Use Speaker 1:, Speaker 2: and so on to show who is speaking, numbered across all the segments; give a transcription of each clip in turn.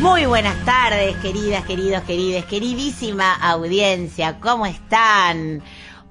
Speaker 1: Muy buenas tardes, queridas, queridos, querides, queridísima audiencia, ¿cómo están?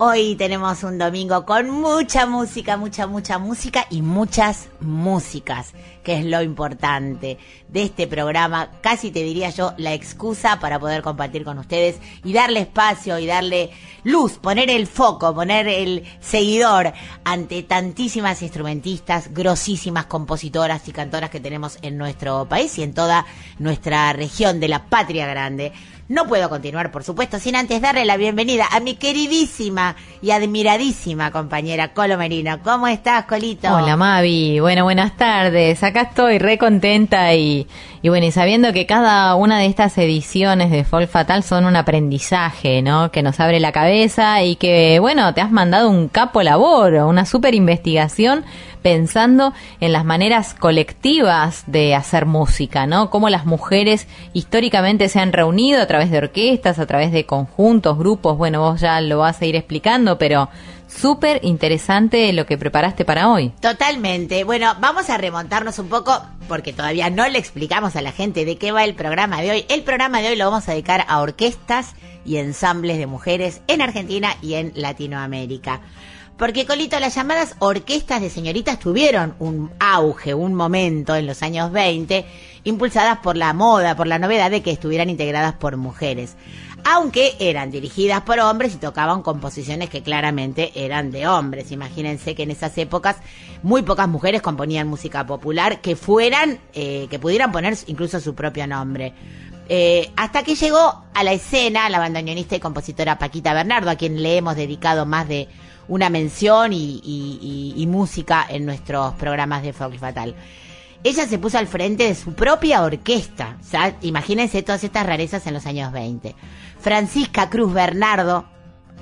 Speaker 1: Hoy tenemos un domingo con mucha música, mucha, mucha música y muchas músicas, que es lo importante de este programa. Casi te diría yo la excusa para poder compartir con ustedes y darle espacio y darle luz, poner el foco, poner el seguidor ante tantísimas instrumentistas, grosísimas compositoras y cantoras que tenemos en nuestro país y en toda nuestra región de la patria grande. No puedo continuar, por supuesto, sin antes darle la bienvenida a mi queridísima y admiradísima compañera Colo Merino. ¿Cómo estás, Colito?
Speaker 2: Hola Mavi, bueno, buenas tardes. Acá estoy re contenta y, y bueno, y sabiendo que cada una de estas ediciones de Folk Fatal son un aprendizaje, ¿no? Que nos abre la cabeza y que, bueno, te has mandado un capo labor, una super investigación pensando en las maneras colectivas de hacer música, ¿no? Cómo las mujeres históricamente se han reunido a través de orquestas, a través de conjuntos, grupos, bueno, vos ya lo vas a ir explicando, pero súper interesante lo que preparaste para hoy.
Speaker 1: Totalmente. Bueno, vamos a remontarnos un poco porque todavía no le explicamos a la gente de qué va el programa de hoy. El programa de hoy lo vamos a dedicar a orquestas y ensambles de mujeres en Argentina y en Latinoamérica. Porque, Colito, las llamadas orquestas de señoritas tuvieron un auge, un momento en los años 20, impulsadas por la moda, por la novedad de que estuvieran integradas por mujeres. Aunque eran dirigidas por hombres y tocaban composiciones que claramente eran de hombres. Imagínense que en esas épocas muy pocas mujeres componían música popular que fueran, eh, que pudieran poner incluso su propio nombre. Eh, hasta que llegó a la escena la bandoneonista y compositora Paquita Bernardo, a quien le hemos dedicado más de una mención y, música en nuestros programas de Folk Fatal. Ella se puso al frente de su propia orquesta. Imagínense todas estas rarezas en los años 20. Francisca Cruz Bernardo,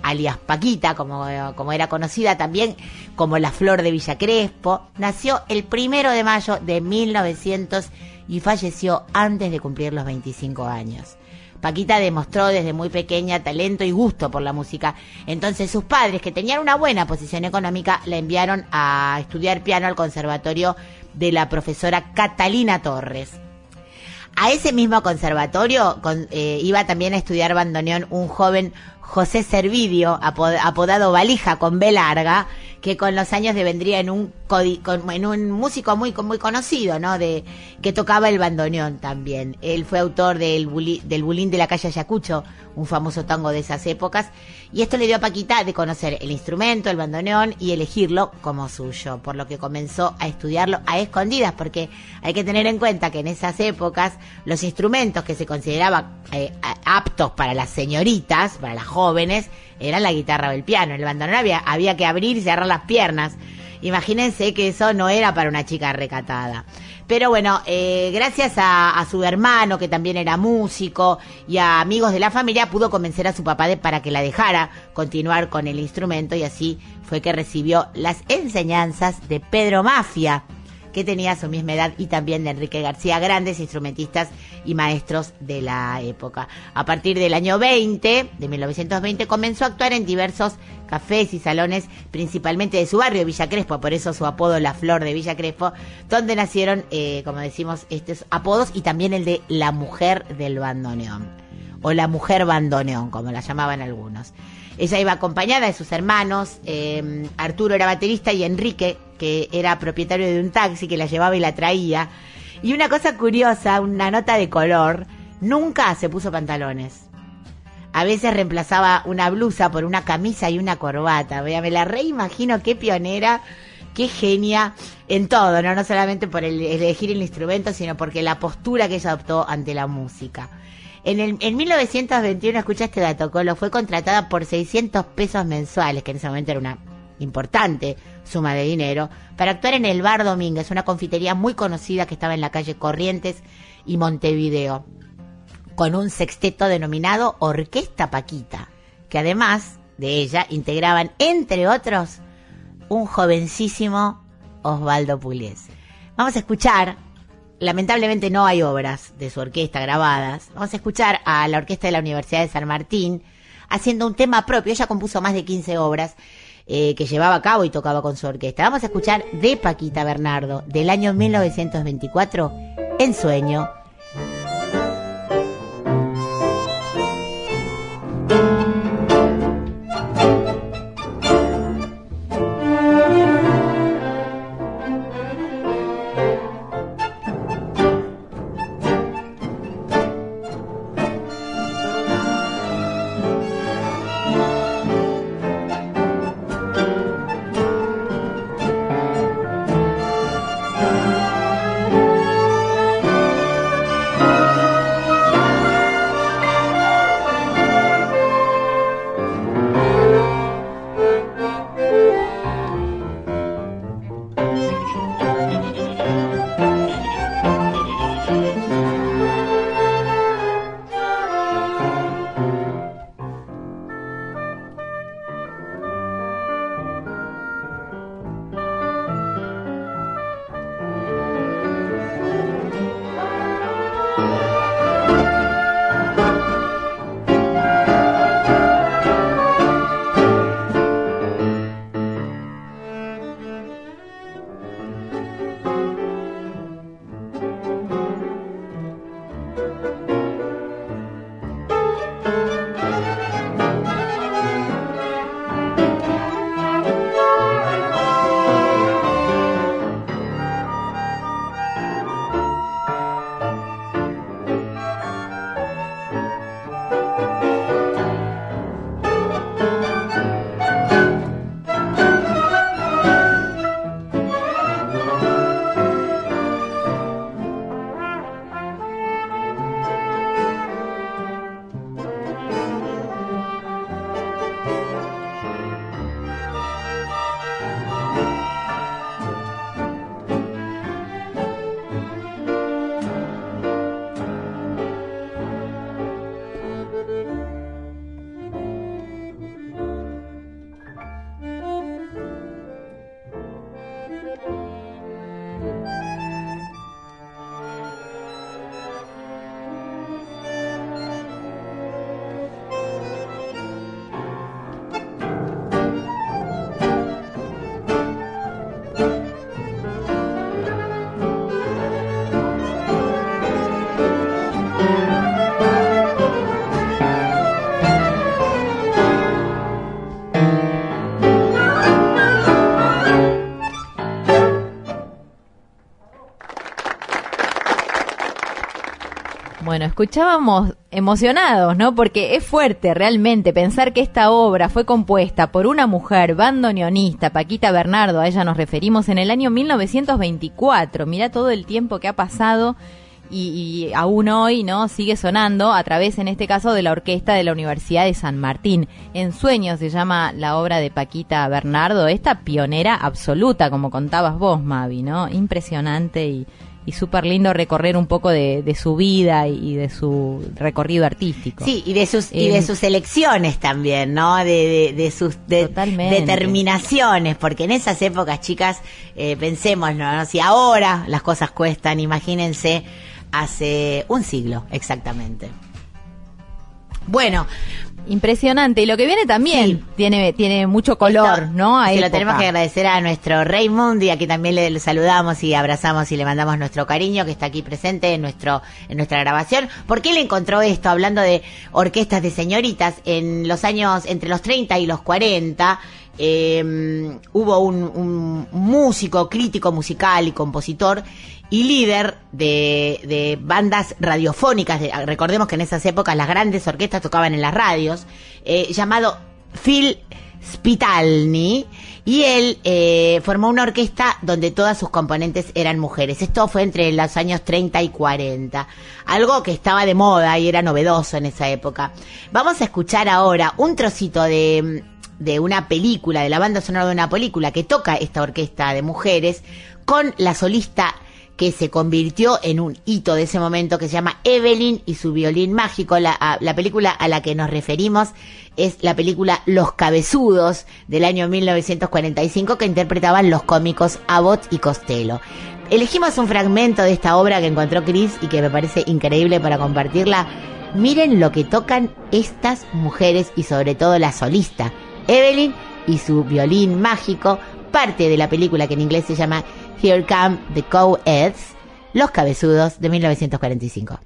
Speaker 1: alias Paquita, como, como era conocida también como la Flor de Villa Crespo, nació el primero de mayo de 1900 y falleció antes de cumplir los 25 años. Paquita demostró desde muy pequeña talento y gusto por la música. Entonces sus padres, que tenían una buena posición económica, la enviaron a estudiar piano al conservatorio de la profesora Catalina Torres. A ese mismo conservatorio con- eh, iba también a estudiar bandoneón un joven José Servidio, apod- apodado Valija con B larga, que con los años devendría en un, con- en un músico muy, muy conocido, ¿no? De, que tocaba el bandoneón también. Él fue autor del, buli- del Bulín de la calle Ayacucho, un famoso tango de esas épocas, y esto le dio a Paquita de conocer el instrumento, el bandoneón, y elegirlo como suyo, por lo que comenzó a estudiarlo a escondidas, porque hay que tener en cuenta que en esas épocas los instrumentos que se consideraban eh, aptos para las señoritas, para las jóvenes, eran la guitarra o el piano. El bandoneón había, había que abrir y cerrar las piernas. Imagínense que eso no era para una chica recatada. Pero bueno, eh, gracias a, a su hermano, que también era músico, y a amigos de la familia, pudo convencer a su papá de, para que la dejara continuar con el instrumento y así fue que recibió las enseñanzas de Pedro Mafia, que tenía su misma edad, y también de Enrique García, grandes instrumentistas y maestros de la época. A partir del año 20, de 1920, comenzó a actuar en diversos cafés y salones, principalmente de su barrio, Villa Crespo, por eso su apodo La Flor de Villa Crespo, donde nacieron, eh, como decimos, estos apodos y también el de la mujer del bandoneón, o la mujer bandoneón, como la llamaban algunos. Ella iba acompañada de sus hermanos, eh, Arturo era baterista y Enrique, que era propietario de un taxi que la llevaba y la traía. Y una cosa curiosa, una nota de color, nunca se puso pantalones. A veces reemplazaba una blusa por una camisa y una corbata. Vea, me la reimagino qué pionera, qué genia en todo, ¿no? No solamente por el elegir el instrumento, sino porque la postura que ella adoptó ante la música. En, el, en 1921, escucha este dato, Colo, fue contratada por 600 pesos mensuales, que en ese momento era una importante suma de dinero para actuar en el Bar Domínguez, una confitería muy conocida que estaba en la calle Corrientes y Montevideo, con un sexteto denominado Orquesta Paquita, que además de ella integraban, entre otros, un jovencísimo Osvaldo Pugliese. Vamos a escuchar, lamentablemente no hay obras de su orquesta grabadas, vamos a escuchar a la orquesta de la Universidad de San Martín haciendo un tema propio, ella compuso más de 15 obras eh, que llevaba a cabo y tocaba con su orquesta. Vamos a escuchar de Paquita Bernardo, del año 1924, En Sueño,
Speaker 2: escuchábamos emocionados, ¿no? Porque es fuerte realmente pensar que esta obra fue compuesta por una mujer bandoneonista, Paquita Bernardo, a ella nos referimos en el año 1924. Mira todo el tiempo que ha pasado y, y aún hoy, ¿no? Sigue sonando a través, en este caso, de la orquesta de la Universidad de San Martín. En Sueños se llama la obra de Paquita Bernardo, esta pionera absoluta, como contabas vos, Mavi, ¿no? Impresionante y, y súper lindo recorrer un poco de, de su vida y de su recorrido artístico.
Speaker 1: Sí, y de sus y
Speaker 2: Eh,
Speaker 1: de sus elecciones también, ¿no? De, de, de sus determinaciones, porque en esas épocas, chicas, eh, pensemos, ¿no? Si ahora las cosas cuestan, imagínense hace un siglo exactamente. Bueno,
Speaker 2: Impresionante. Y lo que viene también
Speaker 1: Sí.
Speaker 2: tiene, tiene mucho color,
Speaker 1: Esto,
Speaker 2: ¿no? A
Speaker 1: se lo tenemos que agradecer a nuestro Rey Mundi, a quien también le, le saludamos y abrazamos y le mandamos nuestro cariño, que está aquí presente en nuestro en nuestra grabación. porque él encontró esto? Hablando de orquestas de señoritas, en los años, entre los 30 y los 40, eh, hubo un, un músico, crítico musical y compositor y líder de, bandas radiofónicas. de- recordemos que en esas épocas las grandes orquestas tocaban en las radios, eh, llamado Phil Spitalny y él eh, formó una orquesta donde todas sus componentes eran mujeres. Esto fue entre los años 30 y 40, algo que estaba de moda y era novedoso en esa época. Vamos a escuchar ahora un trocito de de una película, de la banda sonora de una película que toca esta orquesta de mujeres con la solista que se convirtió en un hito de ese momento que se llama Evelyn y su violín mágico. La, la película a la que nos referimos es la película Los Cabezudos del año 1945 que interpretaban los cómicos Abbott y Costello. Elegimos un fragmento de esta obra que encontró Chris y que me parece increíble para compartirla. Miren lo que tocan estas mujeres y sobre todo la solista, Evelyn y su violín mágico, parte de la película que en inglés se llama Here Come the Co-Eds, Los Cabezudos de 1945.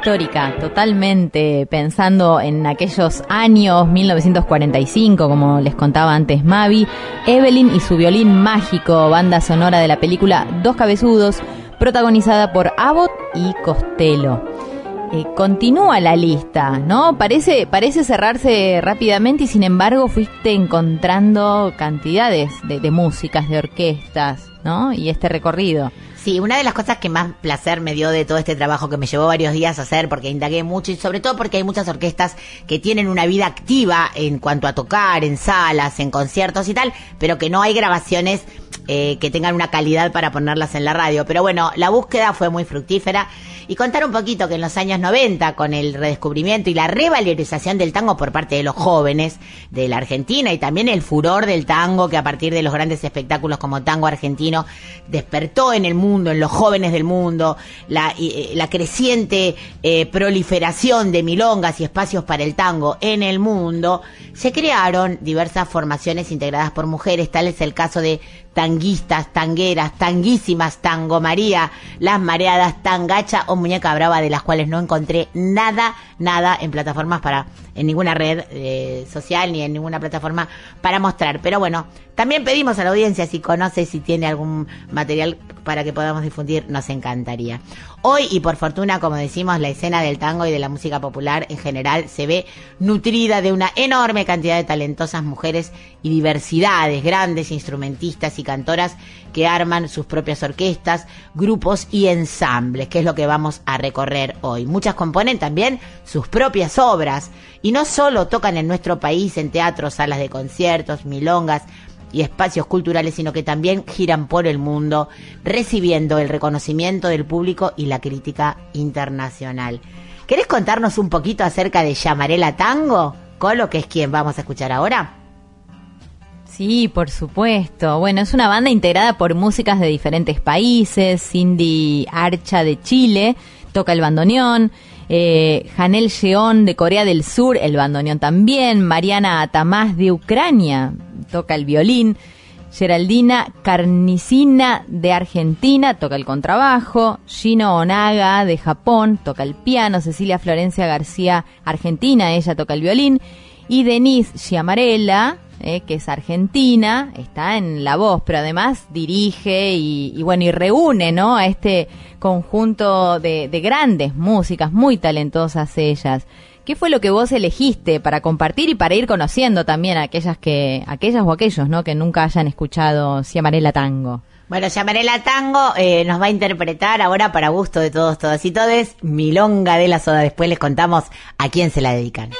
Speaker 2: Histórica, totalmente pensando en aquellos años 1945, como les contaba antes Mavi, Evelyn y su violín mágico, banda sonora de la película Dos Cabezudos, protagonizada por Abbott y Costello. Eh, continúa la lista, ¿no? Parece, parece cerrarse rápidamente y sin embargo fuiste encontrando cantidades de, de músicas, de orquestas, ¿no? Y este recorrido.
Speaker 1: Sí, una de las cosas que más placer me dio de todo este trabajo que me llevó varios días a hacer, porque indagué mucho y sobre todo porque hay muchas orquestas que tienen una vida activa en cuanto a tocar, en salas, en conciertos y tal, pero que no hay grabaciones eh, que tengan una calidad para ponerlas en la radio. Pero bueno, la búsqueda fue muy fructífera y contar un poquito que en los años 90, con el redescubrimiento y la revalorización del tango por parte de los jóvenes de la Argentina y también el furor del tango que a partir de los grandes espectáculos como Tango Argentino despertó en el mundo, en los jóvenes del mundo, la, eh, la creciente eh, proliferación de milongas y espacios para el tango en el mundo, se crearon diversas formaciones integradas por mujeres, tal es el caso de tanguistas, tangueras, tanguísimas, tango María, las mareadas, tangacha o muñeca brava, de las cuales no encontré nada, nada en plataformas para, en ninguna red eh, social ni en ninguna plataforma para mostrar. Pero bueno, también pedimos a la audiencia si conoce, si tiene algún material para que podamos difundir, nos encantaría. Hoy, y por fortuna, como decimos, la escena del tango y de la música popular en general se ve nutrida de una enorme cantidad de talentosas mujeres y diversidades, grandes instrumentistas y cantoras que arman sus propias orquestas, grupos y ensambles, que es lo que vamos a recorrer hoy. Muchas componen también sus propias obras y no solo tocan en nuestro país en teatros, salas de conciertos, milongas, y espacios culturales, sino que también giran por el mundo, recibiendo el reconocimiento del público y la crítica internacional. ¿Querés contarnos un poquito acerca de Llamarela Tango? Colo, que es quien vamos a escuchar ahora.
Speaker 2: Sí, por supuesto. Bueno, es una banda integrada por músicas de diferentes países. Cindy Archa de Chile toca el bandoneón. Eh, Janel Jeon de Corea del Sur, el bandoneón también. Mariana Atamás de Ucrania toca el violín. Geraldina Carnicina de Argentina toca el contrabajo, Gino Onaga de Japón toca el piano, Cecilia Florencia García Argentina, ella toca el violín, y Denise Chiamarella, eh, que es argentina, está en la voz, pero además dirige y, bueno, y reúne, ¿no? A este conjunto de, de grandes músicas, muy talentosas ellas. ¿Qué fue lo que vos elegiste para compartir y para ir conociendo también a aquellas que, aquellas o aquellos, ¿no? Que nunca hayan escuchado Ciamarela Tango.
Speaker 1: Bueno, Llamarela Tango eh, nos va a interpretar ahora para gusto de todos, todas y todes, Milonga de la Soda. Después les contamos a quién se la dedican.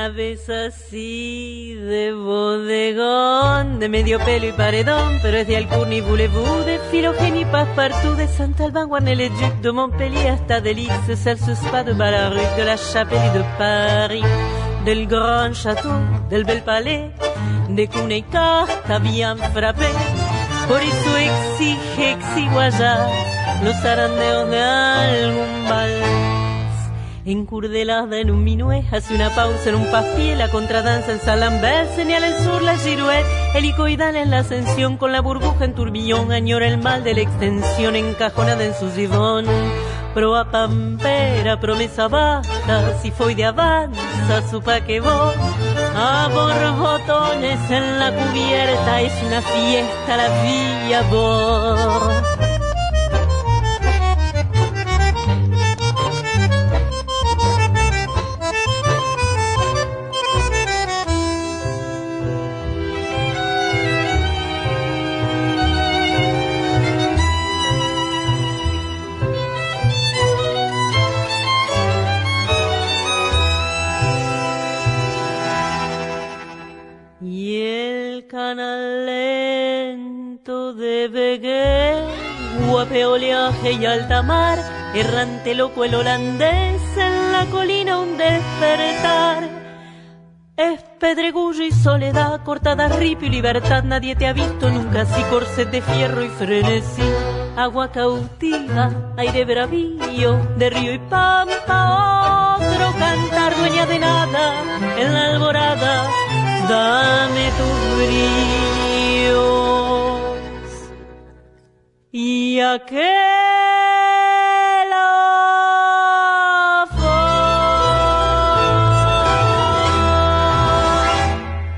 Speaker 3: La ves así de bodegón, de medio pelo y paredón, pero es de Alcurni y Voulez-vous, de Philogène Passepartout, de Saint-Alban, Guanel-et-Duc, de Montpellier hasta Delix, de Celles-Spa, de Balaruc, de la Chapelle y de Paris, del Grand Château, del Bel Palais, de cuna y carta bien frappé. Por eso exige exiguayar los zarandeos de algún vals. Encurdelada en un minué, hace una pausa en un paspié, la contradanza en Salambert, señala el sur la girouette, helicoidal en la ascensión, con la burbuja en turbillón, añora el mal de la extensión, encajonada en su gibón. Proa pampera, promesa basta, si foi de avanza, supa que vos. A borbotones en la cubierta, es una fiesta la villa vos. Y alta mar, errante loco el holandés en la colina un despertar. Es pedregullo y soledad, cortada ripio y libertad, nadie te ha visto nunca así, corset de fierro y frenesí. Agua cautiva, aire bravío, de río y pampa, otro cantar, dueña de nada en la alborada. Dame tus bríos y aquel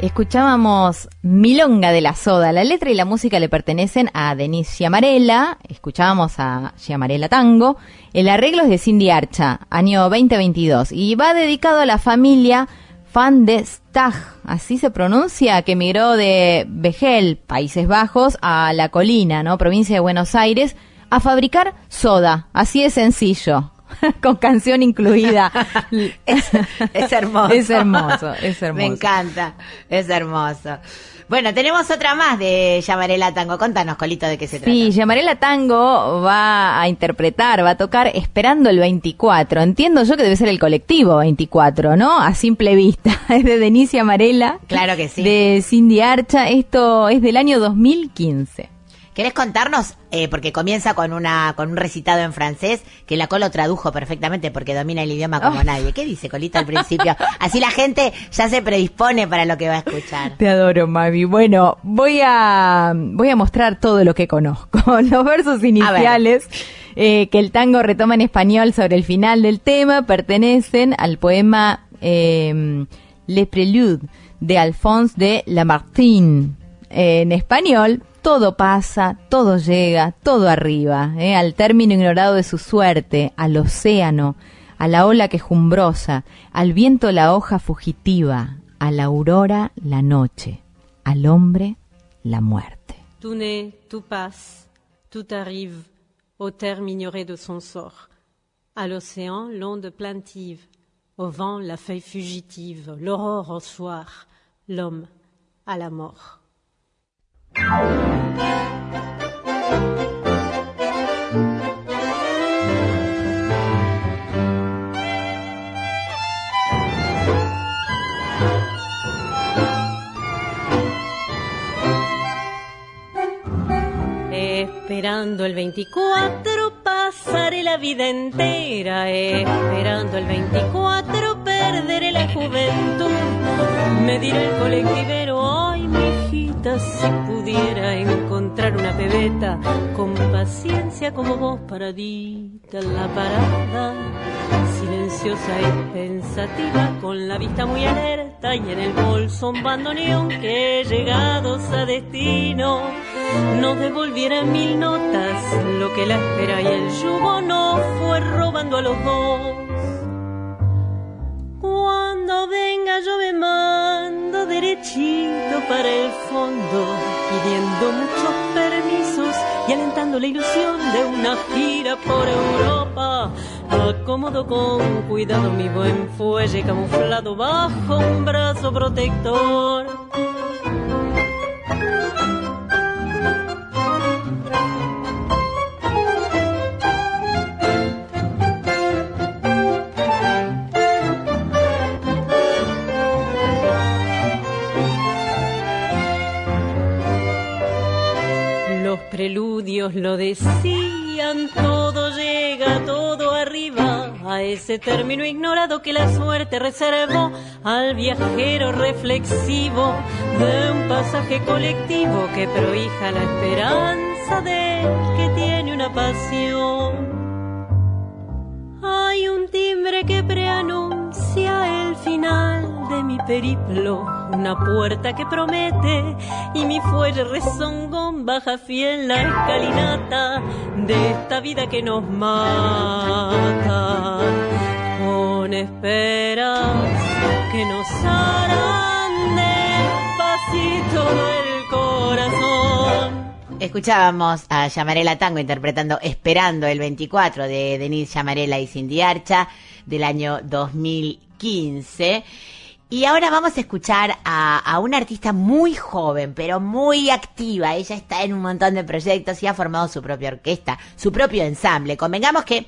Speaker 2: Escuchábamos Milonga de la Soda. La letra y la música le pertenecen a Denise Giamarella. Escuchábamos a Giamarella Tango. El arreglo es de Cindy Archa, año 2022. Y va dedicado a la familia Van de Stag, así se pronuncia, que emigró de Vegel, Países Bajos, a La Colina, ¿no? Provincia de Buenos Aires, a fabricar soda. Así de sencillo. Con canción incluida.
Speaker 1: Es, es hermoso.
Speaker 2: Es hermoso, es hermoso.
Speaker 1: Me encanta, es hermoso. Bueno, tenemos otra más de Llamarela Tango. Contanos, Colito, de qué se
Speaker 2: Sí,
Speaker 1: trata.
Speaker 2: Llamarela Tango va a interpretar, va a tocar Esperando el 24. Entiendo yo que debe ser el colectivo 24, ¿no? A simple vista. Es de Denise Amarela.
Speaker 1: Claro que sí.
Speaker 2: De Cindy Archa. Esto es del año 2015.
Speaker 1: ¿Querés contarnos? Eh, porque comienza con una con un recitado en francés que la Colo tradujo perfectamente porque domina el idioma como
Speaker 2: Oh.
Speaker 1: nadie. ¿Qué dice Colito al principio? Así la gente ya se predispone para lo que va a escuchar.
Speaker 2: Te adoro, Mavi. Bueno, voy a, voy a mostrar todo lo que conozco. Los versos iniciales eh, que el tango retoma en español sobre el final del tema pertenecen al poema eh, Le Prélude de Alphonse de Lamartine. En español, todo pasa, todo llega, todo arriba, eh, al término ignorado de su suerte, al océano, a la ola quejumbrosa, al viento la hoja fugitiva, a la aurora la noche, al hombre la muerte.
Speaker 3: Tout naît, tout passe, tout arrive au terme ignoré de son sort. À l'océan, l'onde plaintive, au vent, la feuille fugitive, l'aurore au soir, l'homme à la mort. Esperando el 24 pasaré la vida entera, esperando el 24 perderé la juventud. Me dirá el colectivero, si pudiera encontrar una pebeta con paciencia como vos paradita en la parada, silenciosa y pensativa, con la vista muy alerta y en el bolso un bandoneón que llegados a destino nos devolviera mil notas lo que la espera y el yugo no fue robando a los dos. Cuando venga yo me derechito para el fondo, pidiendo muchos permisos y alentando la ilusión de una gira por Europa. Acomodo con cuidado mi buen fuelle camuflado bajo un brazo protector. Preludios lo decían, todo llega, todo arriba, a ese término ignorado que la suerte reservó al viajero reflexivo de un pasaje colectivo que prohija la esperanza del que tiene una pasión. Hay un timbre que preanuncia el final de mi periplo, una puerta que promete y mi fuelle rezongón baja fiel la escalinata de esta vida que nos mata. Con esperas que nos harán despacito el corazón.
Speaker 1: Escuchábamos a Llamarela Tango interpretando Esperando el 24 de Denise Llamarela y Cindy Archa del año 2015. Y ahora vamos a escuchar a, a una artista muy joven, pero muy activa. Ella está en un montón de proyectos y ha formado su propia orquesta, su propio ensamble. Convengamos que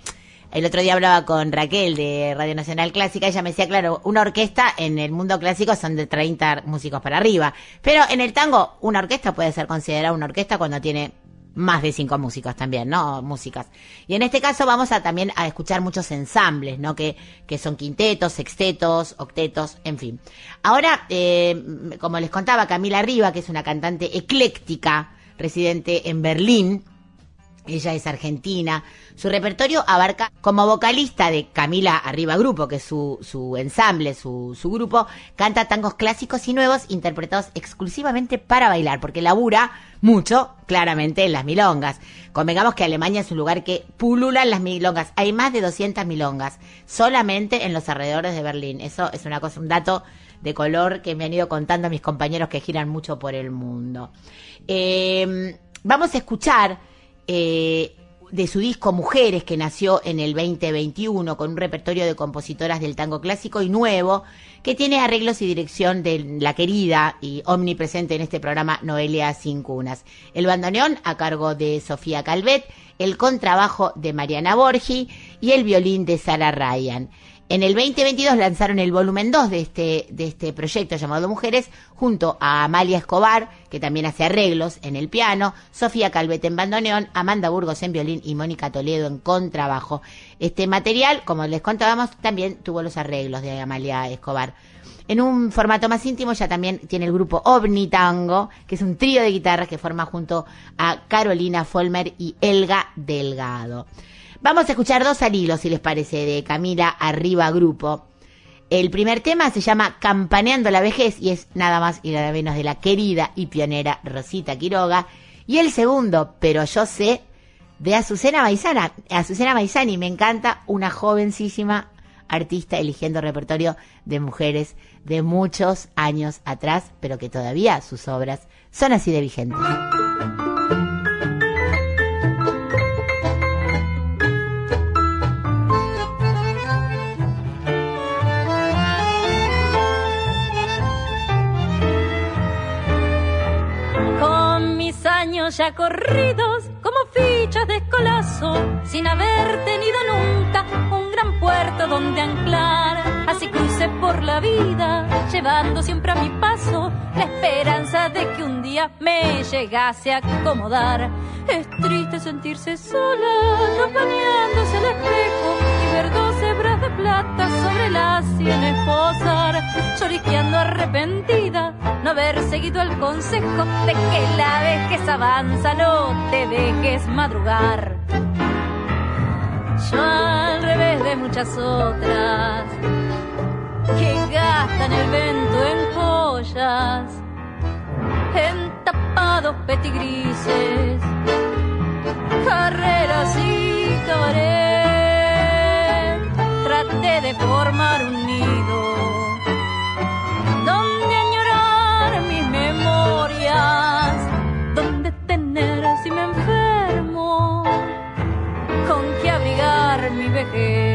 Speaker 1: el otro día hablaba con Raquel de Radio Nacional Clásica, ella me decía, claro, una orquesta en el mundo clásico son de 30 músicos para arriba, pero en el tango una orquesta puede ser considerada una orquesta cuando tiene más de cinco músicos también, ¿no? Músicas. Y en este caso vamos a también a escuchar muchos ensambles, ¿no? Que, que son quintetos, sextetos, octetos, en fin. Ahora, eh, como les contaba, Camila Riva, que es una cantante ecléctica, residente en Berlín, ella es argentina. Su repertorio abarca como vocalista de Camila Arriba Grupo, que es su, su ensamble, su, su grupo, canta tangos clásicos y nuevos interpretados exclusivamente para bailar, porque labura mucho, claramente, en las milongas. Convengamos que Alemania es un lugar que pululan las milongas. Hay más de 200 milongas, solamente en los alrededores de Berlín. Eso es una cosa, un dato de color que me han ido contando mis compañeros que giran mucho por el mundo. Eh, vamos a escuchar eh, de su disco Mujeres, que nació en el 2021 con un repertorio de compositoras del tango clásico y nuevo, que tiene arreglos y dirección de la querida y omnipresente en este programa Noelia Cincunas. El bandoneón a cargo de Sofía Calvet, el contrabajo de Mariana Borgi y el violín de Sara Ryan. En el 2022 lanzaron el volumen 2 de este, de este proyecto llamado Mujeres, junto a Amalia Escobar, que también hace arreglos en el piano, Sofía Calvet en bandoneón, Amanda Burgos en violín y Mónica Toledo en contrabajo. Este material, como les contábamos, también tuvo los arreglos de Amalia Escobar. En un formato más íntimo ya también tiene el grupo OVNI Tango, que es un trío de guitarras que forma junto a Carolina Folmer y Elga Delgado. Vamos a escuchar dos al si les parece, de Camila Arriba Grupo. El primer tema se llama Campaneando la vejez y es nada más y nada menos de la querida y pionera Rosita Quiroga. Y el segundo, pero yo sé, de Azucena Maizana. Azucena Maizani, me encanta una jovencísima artista eligiendo repertorio de mujeres de muchos años atrás, pero que todavía sus obras son así de vigentes.
Speaker 4: Años ya corridos como fichas de escolazo, sin haber tenido nunca un gran puerto donde anclar. Así crucé por la vida, llevando siempre a mi paso la esperanza de que un día me llegase a acomodar. Es triste sentirse sola, campaneándose al espejo y ver dos hebras de plata sobre las sienes posar, lloriqueando arrepentida, no haber seguido el consejo de que la vejez avanza, no te dejes madrugar. Yo al revés de muchas otras que gastan el vento en joyas, en tapados petigrises, carreras y cabaret. De formar un nido donde añorar mis memorias, donde tener si me enfermo, con que abrigar mi vejez.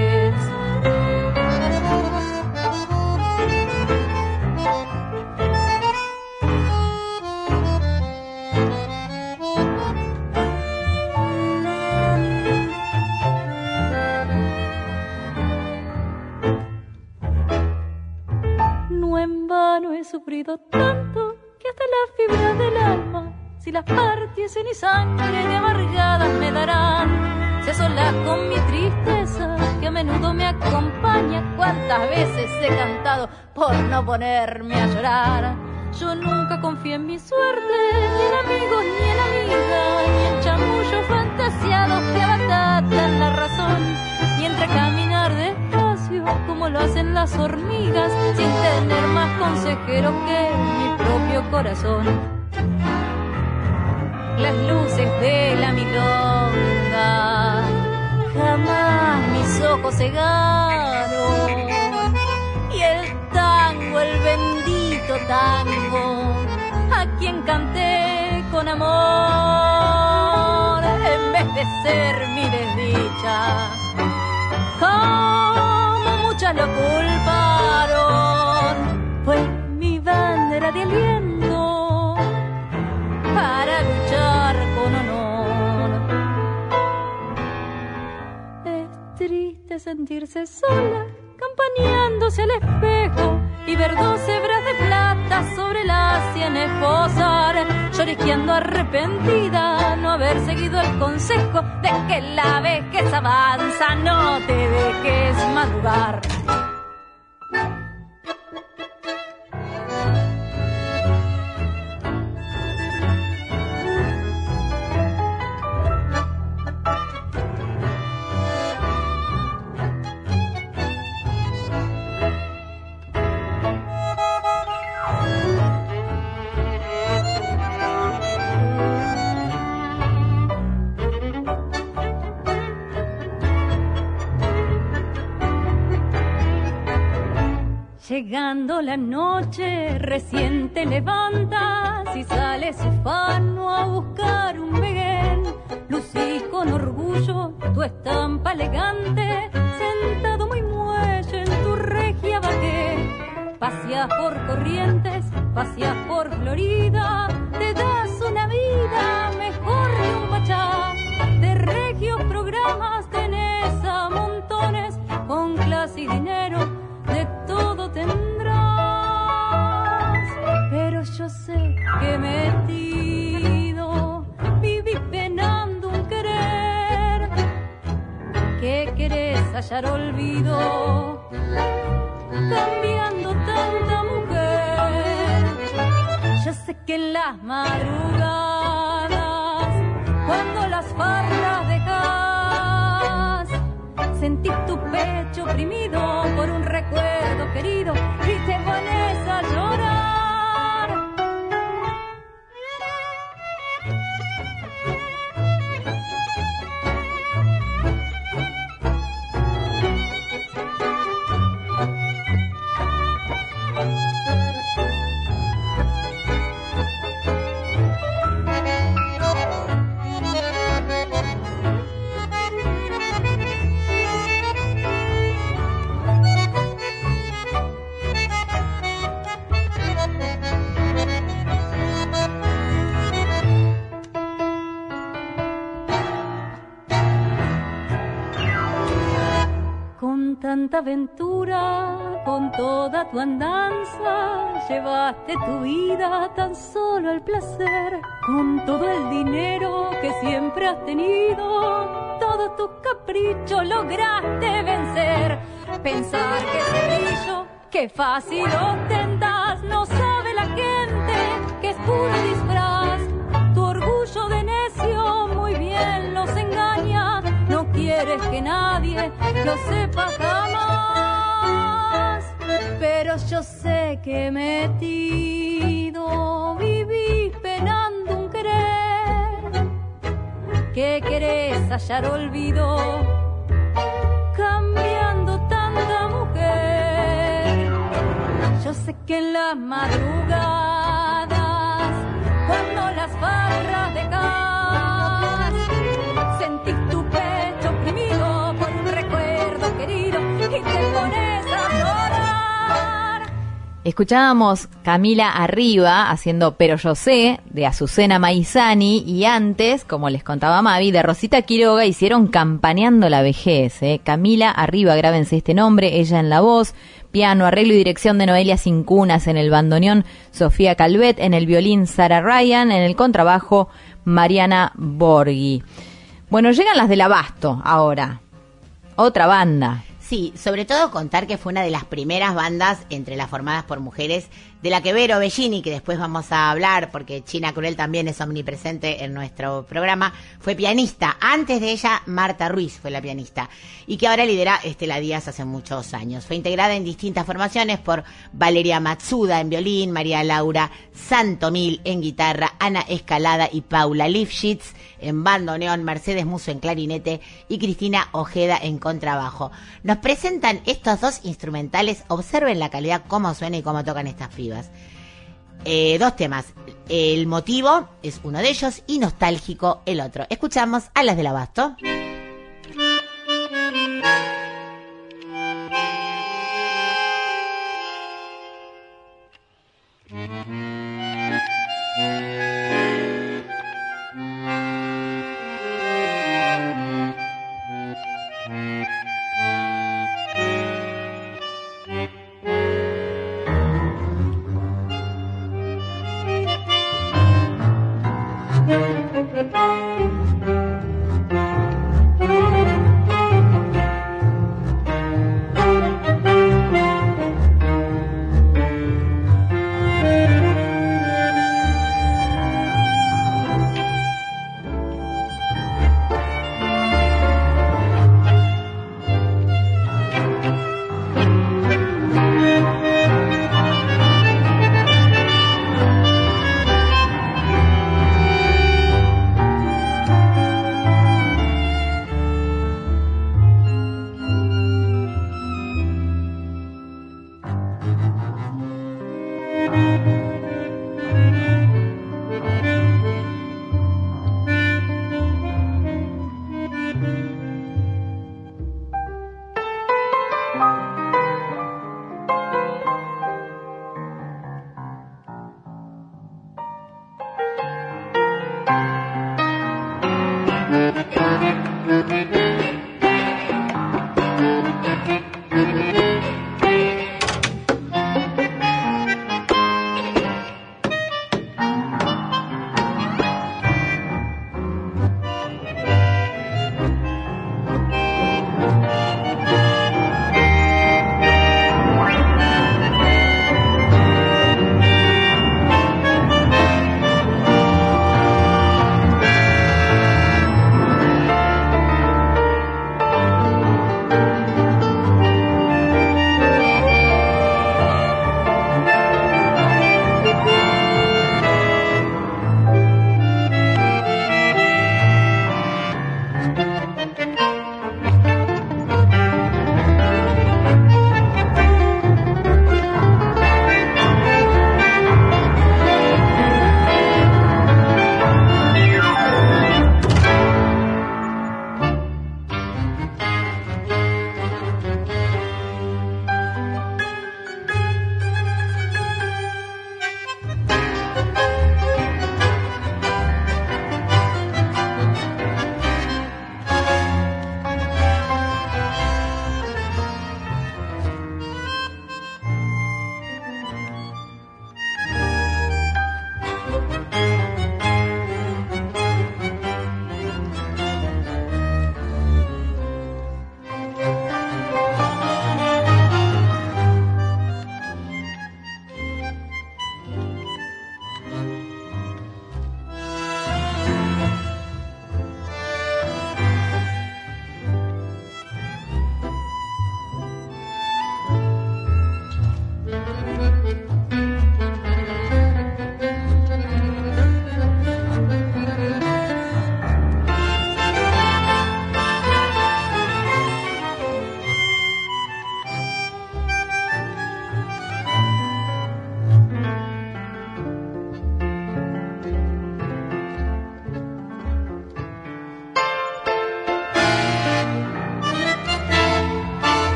Speaker 4: Vano he sufrido tanto que hasta las fibras del alma, si las partiesen y sangre de amargadas me darán. Se sola con mi tristeza que a menudo me acompaña. Cuántas veces he cantado por no ponerme a llorar. Yo nunca confié en mi suerte, ni en amigos ni en amigas, ni en chamullos fantasiados que abatatan la razón. Y caminar despacio, como lo hacen las hormigas, sin tener más consejero que mi propio corazón. Las luces de la milonga jamás mis ojos cegaron. Y el tango, el bendito tango, a quien canté con amor, sentirse sola, campaneándose al espejo y ver dos hebras de plata sobre las sienes posar, lloriqueando arrepentida, no haber seguido el consejo de que la vejez avanza, no te dejes madrugar. La noche, recién te levantas y sales ufano a buscar un veguén. Lucí con orgullo tu estampa elegante, sentado muy muelle en tu regia bajé. Paseas por corrientes, paseas por Florida, te das una vida mejor que un pachá. De regios programas hallar olvido, cambiando tanta mujer. Yo sé que en las madrugadas, cuando las farras dejas, sentís tu pecho oprimido por un recuerdo querido y te pones a llorar. Tanta aventura, con toda tu andanza, llevaste tu vida tan solo al placer. Con todo el dinero que siempre has tenido, todos tus caprichos lograste vencer. Pensar que ese brillo, que fácil ostentas, no sabe la gente que es puro disfraz. Quieres que nadie lo sepa jamás. Pero yo sé que metido vivís penando un querer, que querés hallar olvido, cambiando tanta mujer. Yo sé que en las madrugadas, cuando las barras dejas,
Speaker 2: Escuchábamos Camila Arriba haciendo Pero yo sé de Azucena Maizani y antes, como les contaba Mavi, de Rosita Quiroga hicieron Campaneando la vejez. ¿eh? Camila Arriba, grábense este nombre, ella en la voz, piano, arreglo y dirección de Noelia Cincunas en el bandoneón, Sofía Calvet en el violín, Sara Ryan en el contrabajo, Mariana Borghi. Bueno, llegan las del Abasto ahora. Otra banda.
Speaker 1: Sí, sobre todo contar que fue una de las primeras bandas entre las formadas por mujeres, de la que Vero Bellini, que después vamos a hablar, porque China Cruel también es omnipresente en nuestro programa, fue pianista. Antes de ella, Marta Ruiz fue la pianista, y que ahora lidera Estela Díaz hace muchos años. Fue integrada en distintas formaciones por Valeria Matsuda en violín, María Laura Santomil en guitarra, Ana Escalada y Paula Lifshitz en bandoneón, Mercedes Muso en clarinete y Cristina Ojeda en contrabajo. Nos presentan estos dos instrumentales, observen la calidad, cómo suena y cómo tocan estas pibas. Eh, dos temas. El motivo es uno de ellos y nostálgico el otro. Escuchamos a las del abasto.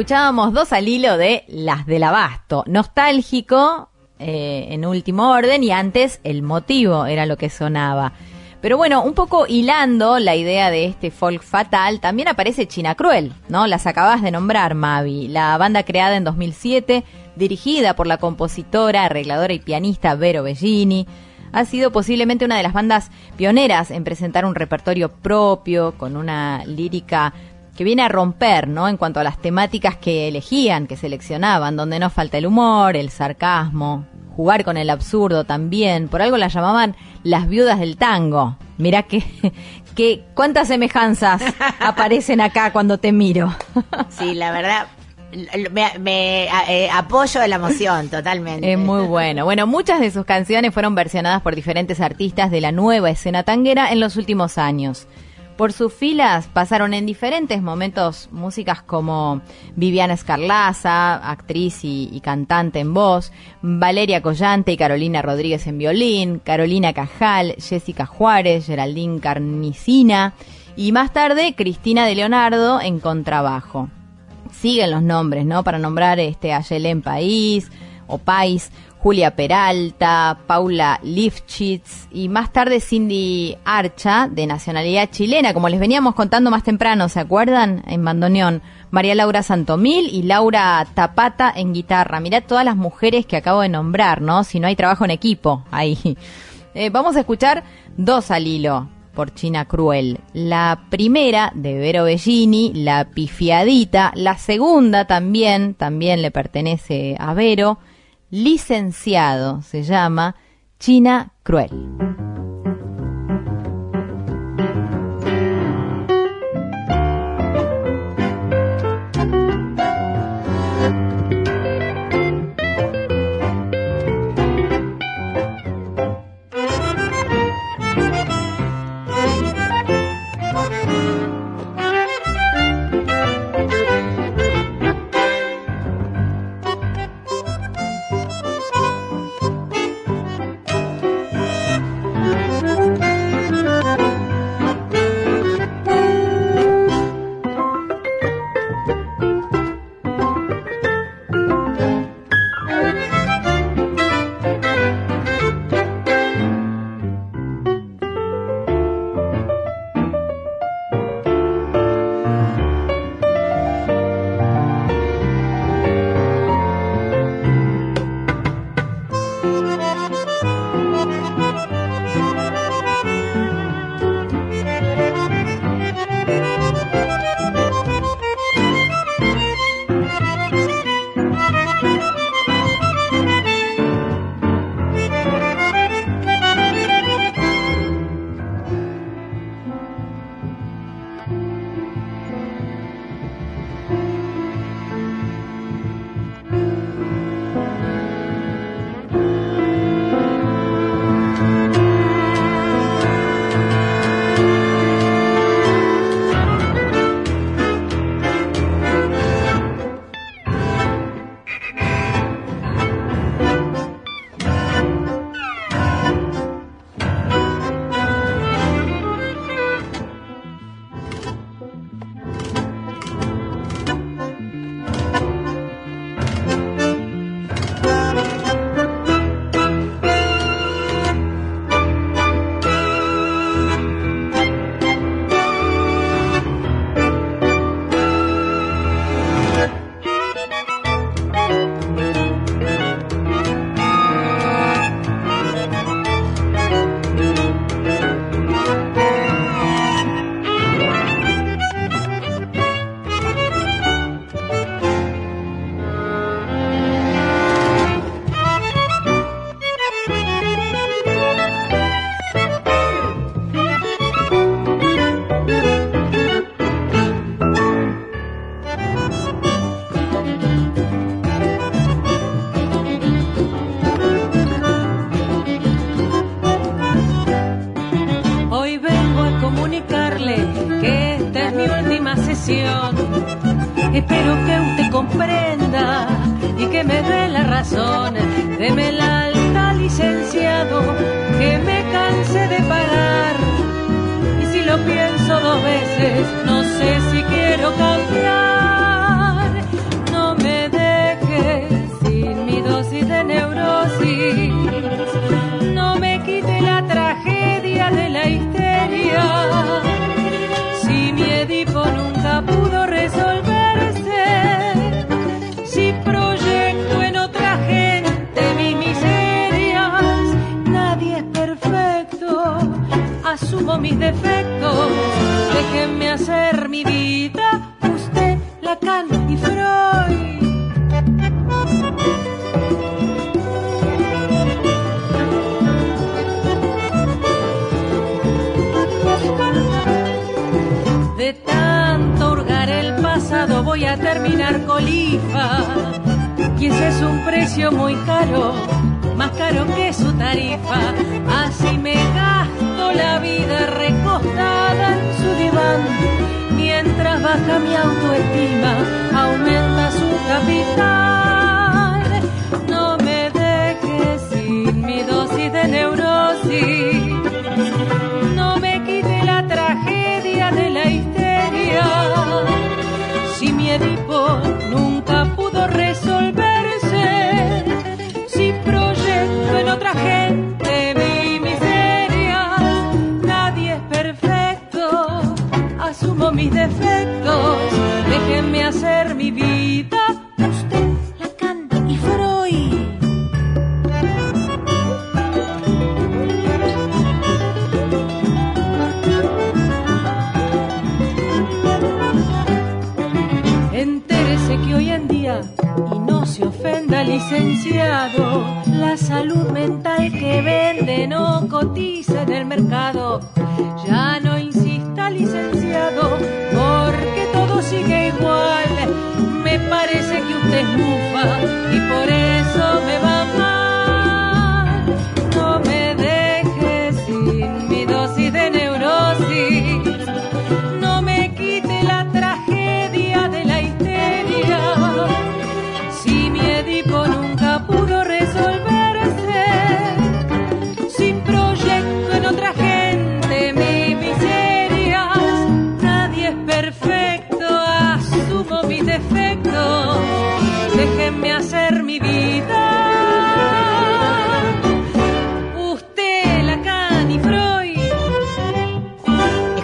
Speaker 2: Escuchábamos dos al hilo de Las del Abasto, nostálgico eh, en último orden y antes el motivo era lo que sonaba. Pero bueno, un poco hilando la idea de este folk fatal, también aparece China Cruel, ¿no? Las acabas de nombrar, Mavi. La banda creada en 2007, dirigida por la compositora, arregladora y pianista Vero Bellini, ha sido posiblemente una de las bandas pioneras en presentar un repertorio propio, con una lírica que viene a romper, ¿no? En cuanto a las temáticas que elegían, que seleccionaban, donde no falta el humor, el sarcasmo, jugar con el absurdo también. Por algo las llamaban las viudas del tango. Mirá que, que cuántas semejanzas aparecen acá cuando te miro.
Speaker 1: Sí, la verdad, me, eh, apoyo de la emoción totalmente.
Speaker 2: Es muy bueno. Bueno, muchas de sus canciones fueron versionadas por diferentes artistas de la nueva escena tanguera en los últimos años. Por sus filas pasaron en diferentes momentos músicas como Viviana Escarlaza, actriz y, cantante en voz, Valeria Collante y Carolina Rodríguez en violín, Carolina Cajal, Jessica Juárez, Geraldine Carnicina y más tarde Cristina de Leonardo en contrabajo. Siguen los nombres, ¿no? Para nombrar este a País o País, Julia Peralta, Paula Lifchitz y más tarde Cindy Archa, de nacionalidad chilena, como les veníamos contando más temprano, ¿se acuerdan? En bandoneón. María Laura Santomil y Laura Tapata en guitarra. Mirá todas las mujeres que acabo de nombrar, ¿no? Si no hay trabajo en equipo ahí. Eh, vamos a escuchar dos al hilo por China Cruel. La primera de Vero Bellini, La Pifiadita. La segunda también, también le pertenece a Vero licenciado, se llama China Cruel.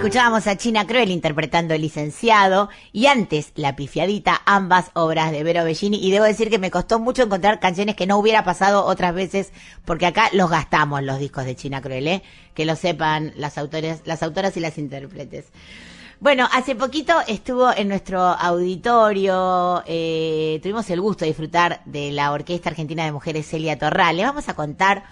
Speaker 1: Escuchábamos a China Cruel interpretando el licenciado y antes La Pifiadita, ambas obras de Vero Bellini. Y debo decir que me costó mucho encontrar canciones que no hubiera pasado otras veces porque acá los gastamos los discos de China Cruel, ¿eh? Que lo sepan las autores, las autoras y las intérpretes. Bueno, hace poquito estuvo en nuestro auditorio, eh, tuvimos el gusto de disfrutar de la Orquesta Argentina de Mujeres Celia Torral. Le vamos a contar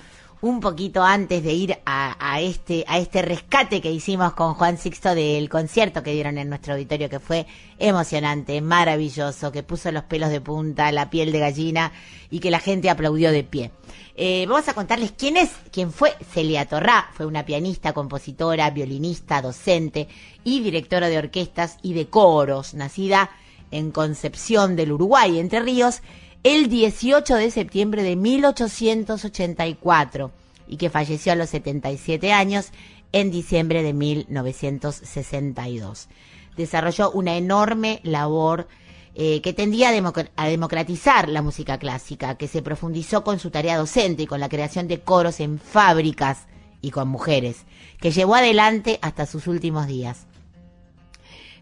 Speaker 1: un poquito antes de ir a, este a este rescate que hicimos con Juan Sixto del concierto que dieron en nuestro auditorio que fue emocionante, maravilloso, que puso los pelos de punta, la piel de gallina y que la gente aplaudió de pie. Eh, vamos a contarles quién es, quién fue Celia Torrá. Fue una pianista, compositora, violinista, docente y directora de orquestas y de coros, nacida en Concepción del Uruguay, Entre Ríos, el 18 de septiembre de 1884 y que falleció a los 77 años en diciembre de 1962. Desarrolló una enorme labor eh, que tendía a, a democratizar la música clásica, que se profundizó con su tarea docente y con la creación de coros en fábricas y con mujeres, que llevó adelante hasta sus últimos días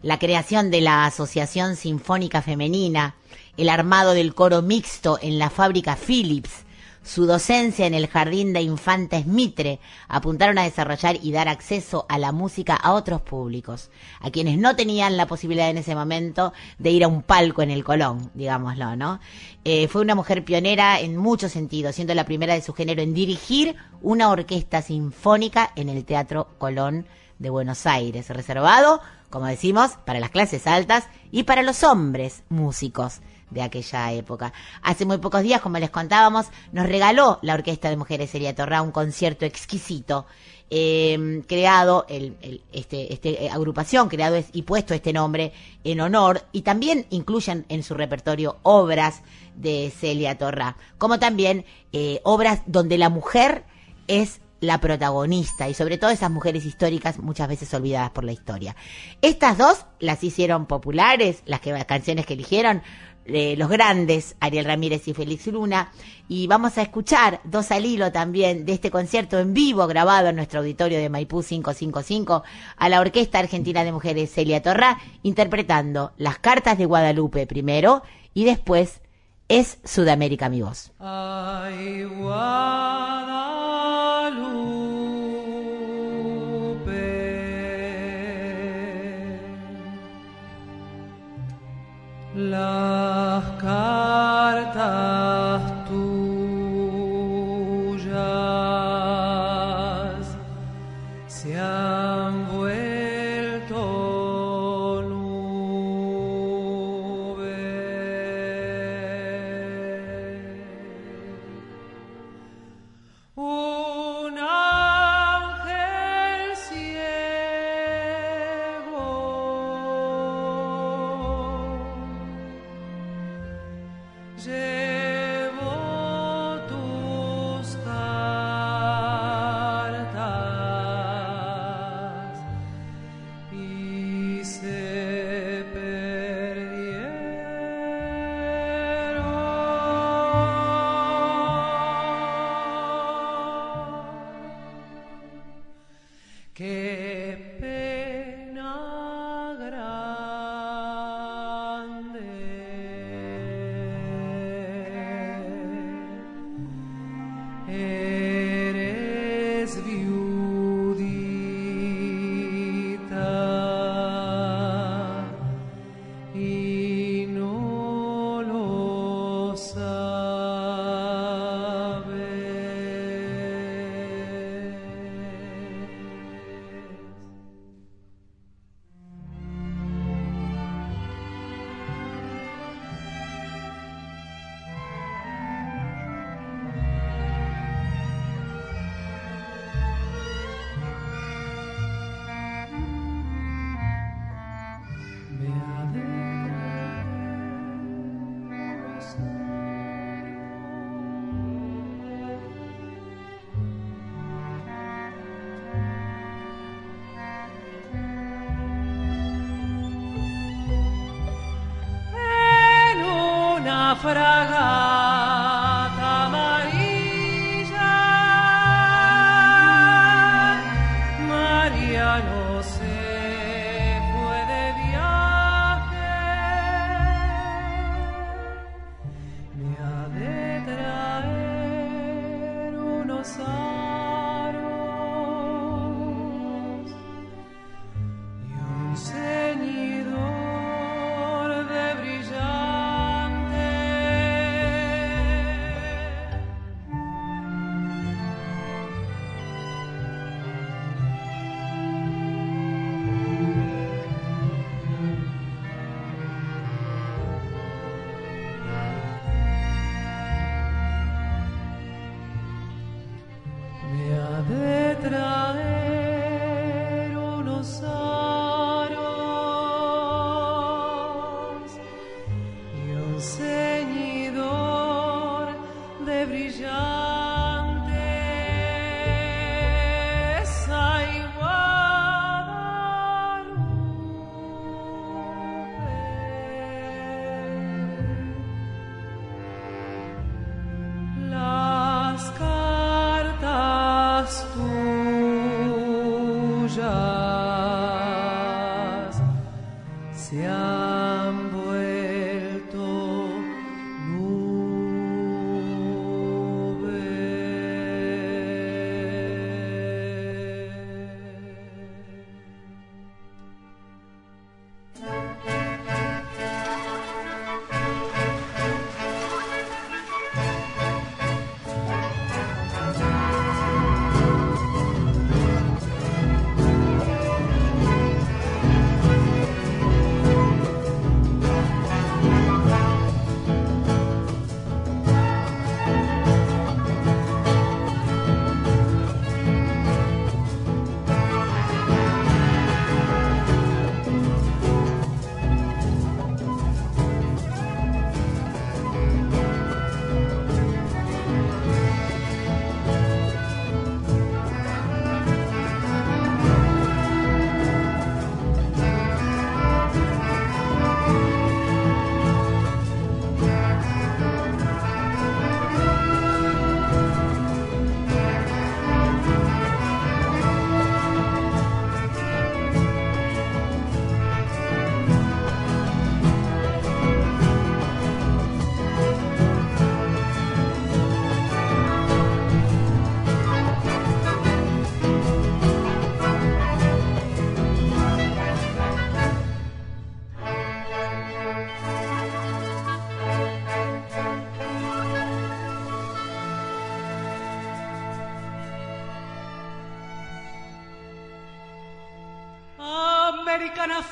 Speaker 1: la creación de la Asociación Sinfónica Femenina, el armado del coro mixto en la fábrica Philips, su docencia en el Jardín de Infantes Mitre, apuntaron a desarrollar y dar acceso a la música a otros públicos, a quienes no tenían la posibilidad en ese momento de ir a un palco en el Colón, digámoslo, ¿no? Eh, fue una mujer pionera en muchos sentidos, siendo la primera de su género en dirigir una orquesta sinfónica en el Teatro Colón de Buenos Aires, reservado, como decimos, para las clases altas y para los hombres músicos de aquella época. Hace muy pocos días, como les contábamos, nos regaló la Orquesta de Mujeres Seria Torra un concierto exquisito, eh, creado, el, este, este eh, agrupación, creado y puesto este nombre en honor, y también incluyen en su repertorio obras de Celia Torra, como también eh, obras donde la mujer es la protagonista y sobre todo esas mujeres históricas muchas veces olvidadas por la historia. Estas dos las hicieron populares, las canciones que eligieron los grandes Ariel Ramírez y Félix Luna y vamos a escuchar dos al hilo también de este concierto en vivo grabado en nuestro auditorio de Maipú 555 a la Orquesta Argentina de Mujeres Celia Torra interpretando las cartas de Guadalupe primero y después es Sudamérica mi voz.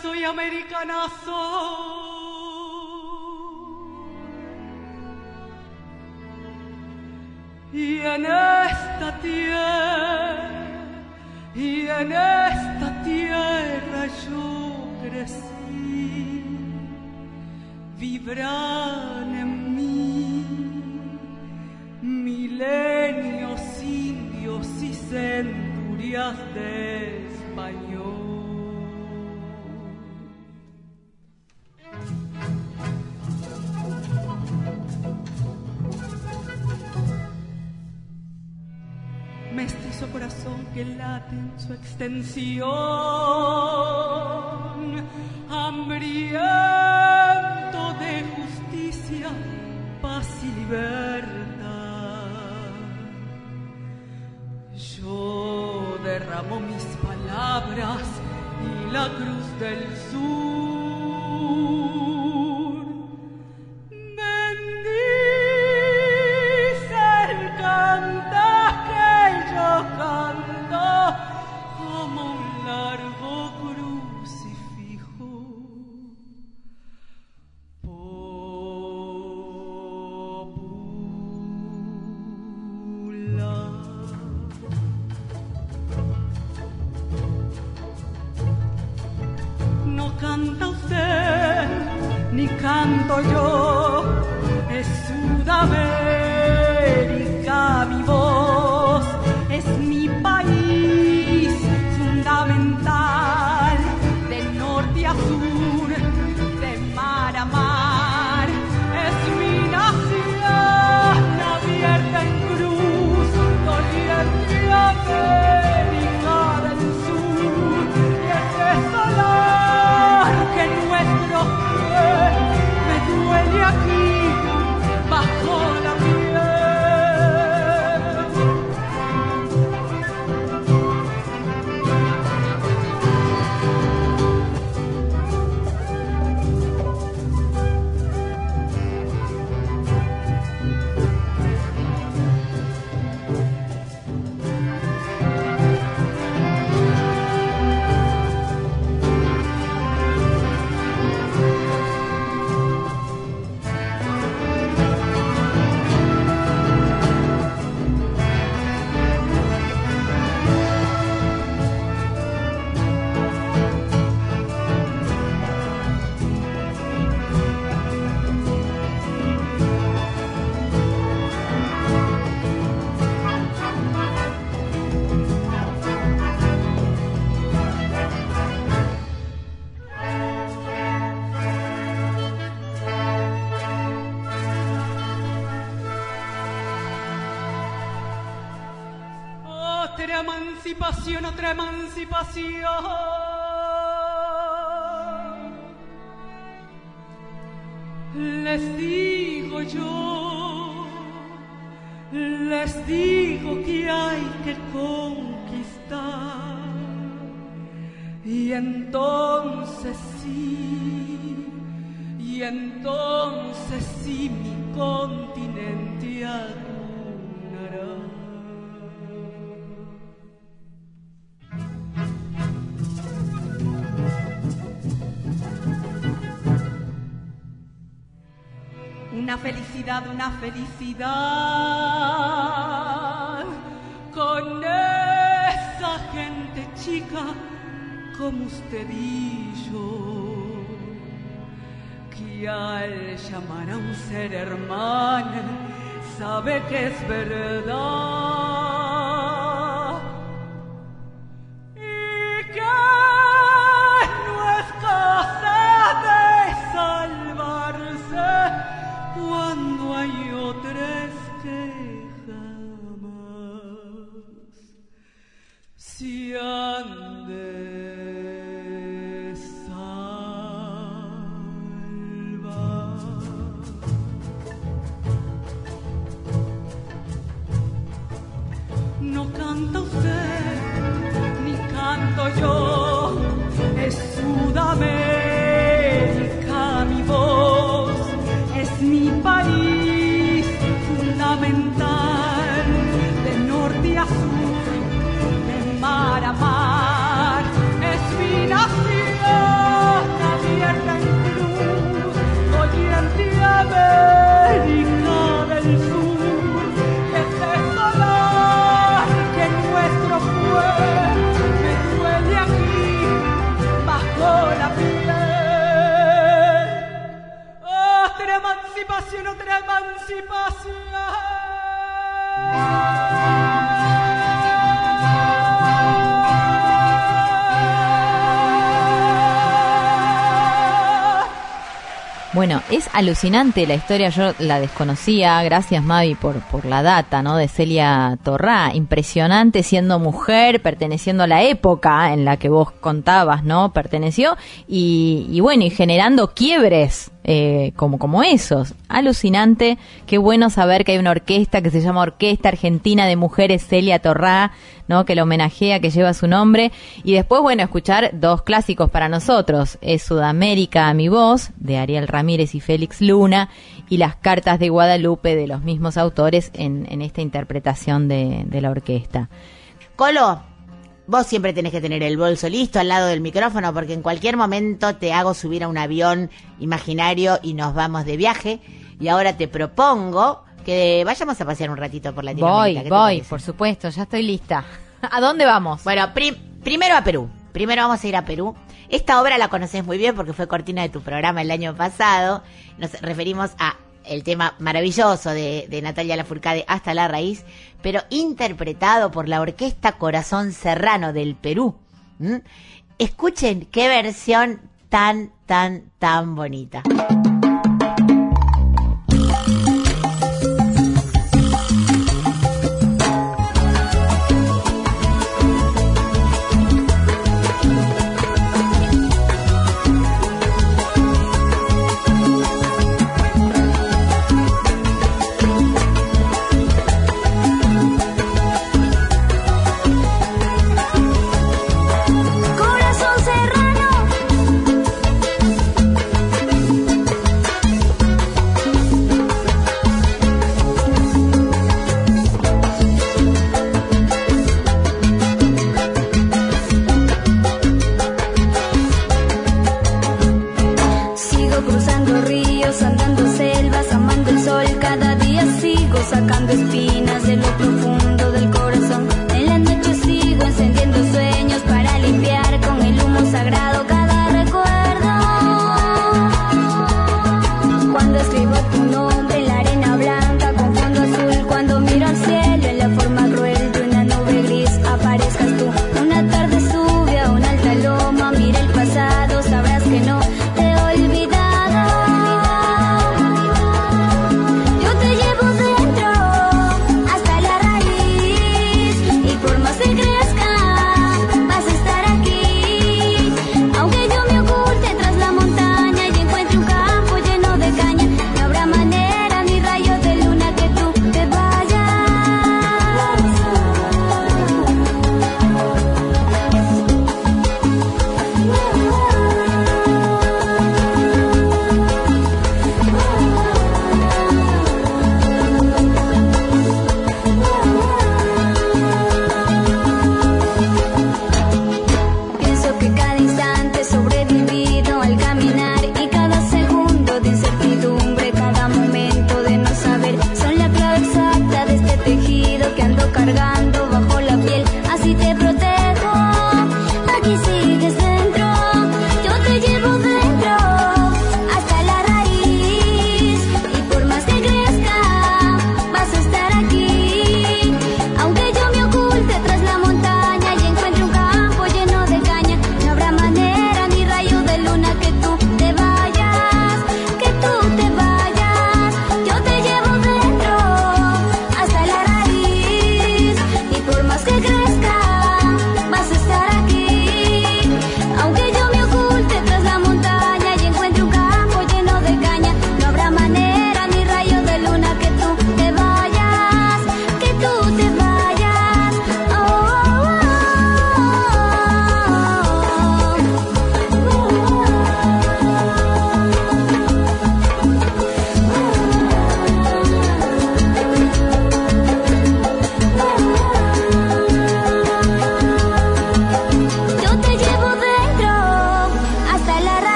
Speaker 5: Americanazo y americanazo. Emancipación, otra emancipación. les digo yo, les digo que hay que conquistar. Y entonces sí, y entonces sí mi una felicidad con esa gente chica como usted y yo, que al llamar a un ser hermano sabe que es verdad. Es
Speaker 2: alucinante la historia, yo la desconocía, gracias Mavi por, por la data, ¿no? De Celia Torrá, impresionante siendo mujer, perteneciendo a la época en la que vos contabas, ¿no? Perteneció y, y bueno, y generando quiebres eh, como, como esos. Alucinante, qué bueno saber que hay una orquesta que se llama Orquesta Argentina de Mujeres Celia Torrá, ¿no? Que la homenajea, que lleva su nombre. Y después, bueno, escuchar dos clásicos para nosotros. Es Sudamérica a mi voz, de Ariel Ramírez y Félix Luna, y Las Cartas de Guadalupe, de los mismos autores, en, en esta interpretación de, de la orquesta.
Speaker 1: Colo, vos siempre tenés que tener el bolso listo al lado del micrófono porque en cualquier momento te hago subir a un avión imaginario y nos vamos de viaje. Y ahora te propongo que vayamos a pasear un ratito por
Speaker 2: Voy,
Speaker 1: Latinoamérica. ¿Qué te
Speaker 2: voy,
Speaker 1: parece?
Speaker 2: por supuesto, ya estoy lista. ¿A dónde vamos?
Speaker 1: Bueno, pri- primero a Perú. Primero vamos a ir a Perú. Esta obra la conoces muy bien porque fue cortina de tu programa el año pasado. Nos referimos a el tema maravilloso de, de Natalia Lafourcade Hasta la Raíz, pero interpretado por la Orquesta Corazón Serrano del Perú. Escuchen qué versión tan, tan, tan bonita.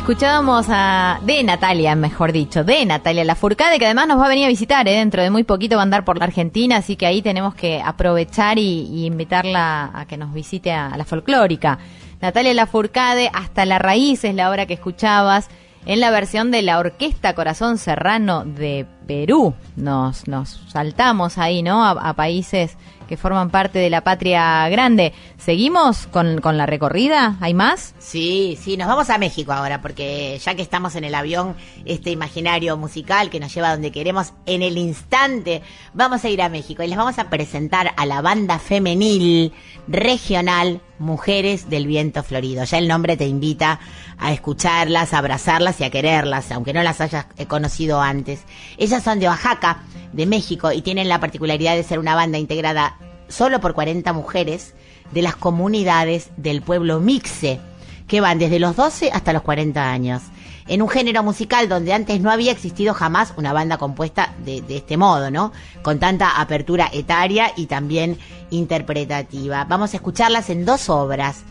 Speaker 2: Escuchábamos a de Natalia, mejor dicho, de Natalia Lafourcade, que además nos va a venir a visitar, ¿eh? dentro de muy poquito va a andar por la Argentina, así que ahí tenemos que aprovechar y, invitarla a que nos visite a, la folclórica. Natalia Lafourcade, Hasta la raíz es la obra que escuchabas en la versión de la Orquesta Corazón Serrano de Perú. Nos, nos saltamos ahí, ¿no? A países que forman parte de la patria grande. ¿Seguimos con, con la recorrida? ¿Hay más?
Speaker 1: Sí, sí, nos vamos a México ahora, porque ya que estamos en el avión, este imaginario musical que nos lleva donde queremos en el instante, vamos a ir a México y les vamos a presentar a la banda femenil regional Mujeres del Viento Florido. Ya el nombre te invita a escucharlas, a abrazarlas y a quererlas, aunque no las hayas conocido antes. Ellas son de Oaxaca, de México, y tienen la particularidad de ser una banda integrada solo por 40 mujeres de las comunidades del pueblo Mixe, que van desde los 12 hasta los 40 años. En un género musical donde antes no había existido jamás una banda compuesta de, de este modo, ¿no? Con tanta apertura etaria y también interpretativa. Vamos a escucharlas en dos obras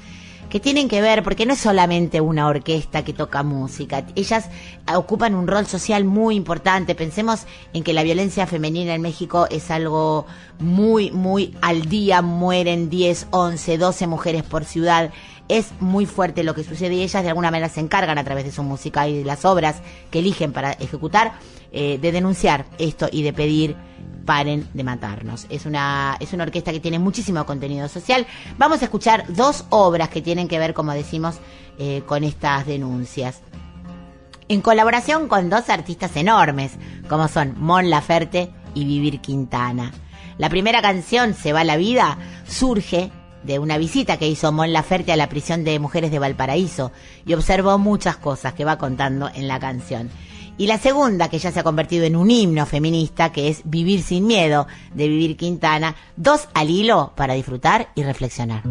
Speaker 1: que tienen que ver, porque no es solamente una orquesta que toca música, ellas ocupan un rol social muy importante. Pensemos en que la violencia femenina en México es algo muy, muy al día, mueren 10, 11, 12 mujeres por ciudad. Es muy fuerte lo que sucede y ellas de alguna manera se encargan a través de su música y de las obras que eligen para ejecutar eh, de denunciar esto y de pedir paren de matarnos. Es una, es una orquesta que tiene muchísimo contenido social. Vamos a escuchar dos obras que tienen que ver, como decimos, eh, con estas denuncias. En colaboración con dos artistas enormes, como son Mon Laferte y Vivir Quintana. La primera canción, Se va la vida, surge de una visita que hizo Mon Laferte a la prisión de mujeres de Valparaíso y observó muchas cosas que va contando en la canción. Y la segunda, que ya se ha convertido en un himno feminista, que es Vivir sin miedo, de Vivir Quintana, dos al hilo para disfrutar y reflexionar.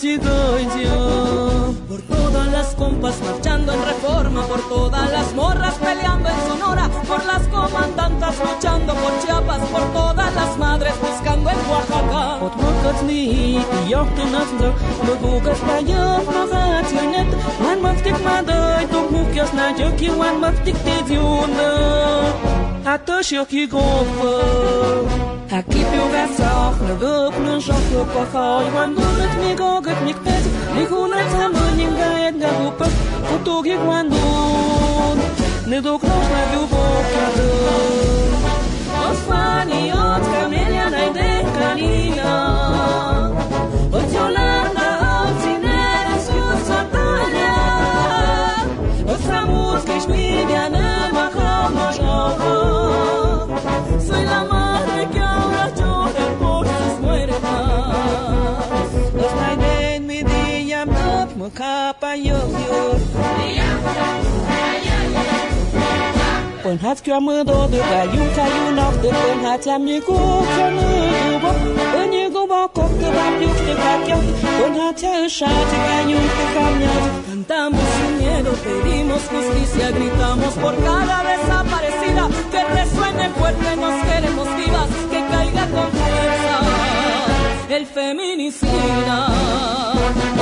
Speaker 6: Que
Speaker 7: Por todas las compas marchando en reforma, por todas las morras peleando en Sonora, por las comandantas luchando por Chiapas, por todas las madres buscando en Oaxaca. Aquí piugasoch, na gup na shoch yo pachoy, wan gulet mi goget mi kpet, mi hunat samun nim ובעצח נדוק נשך לפחה יוון דומת מגוגת מקפץ נגונת המונים גאית נדופה פוטוג יגוונון נדוק נשלה דובוק נדוק אוספניות קמליה נדק קניה אוציולנה אוצינרת סוסטניה אוסרמוס כשמידיה נמחה משלוחות Cantamos sin miedo, pedimos justicia, gritamos por cada desaparecida. Que resuene fuerte, nos queremos vivas, que caiga con fuerza el feminicida.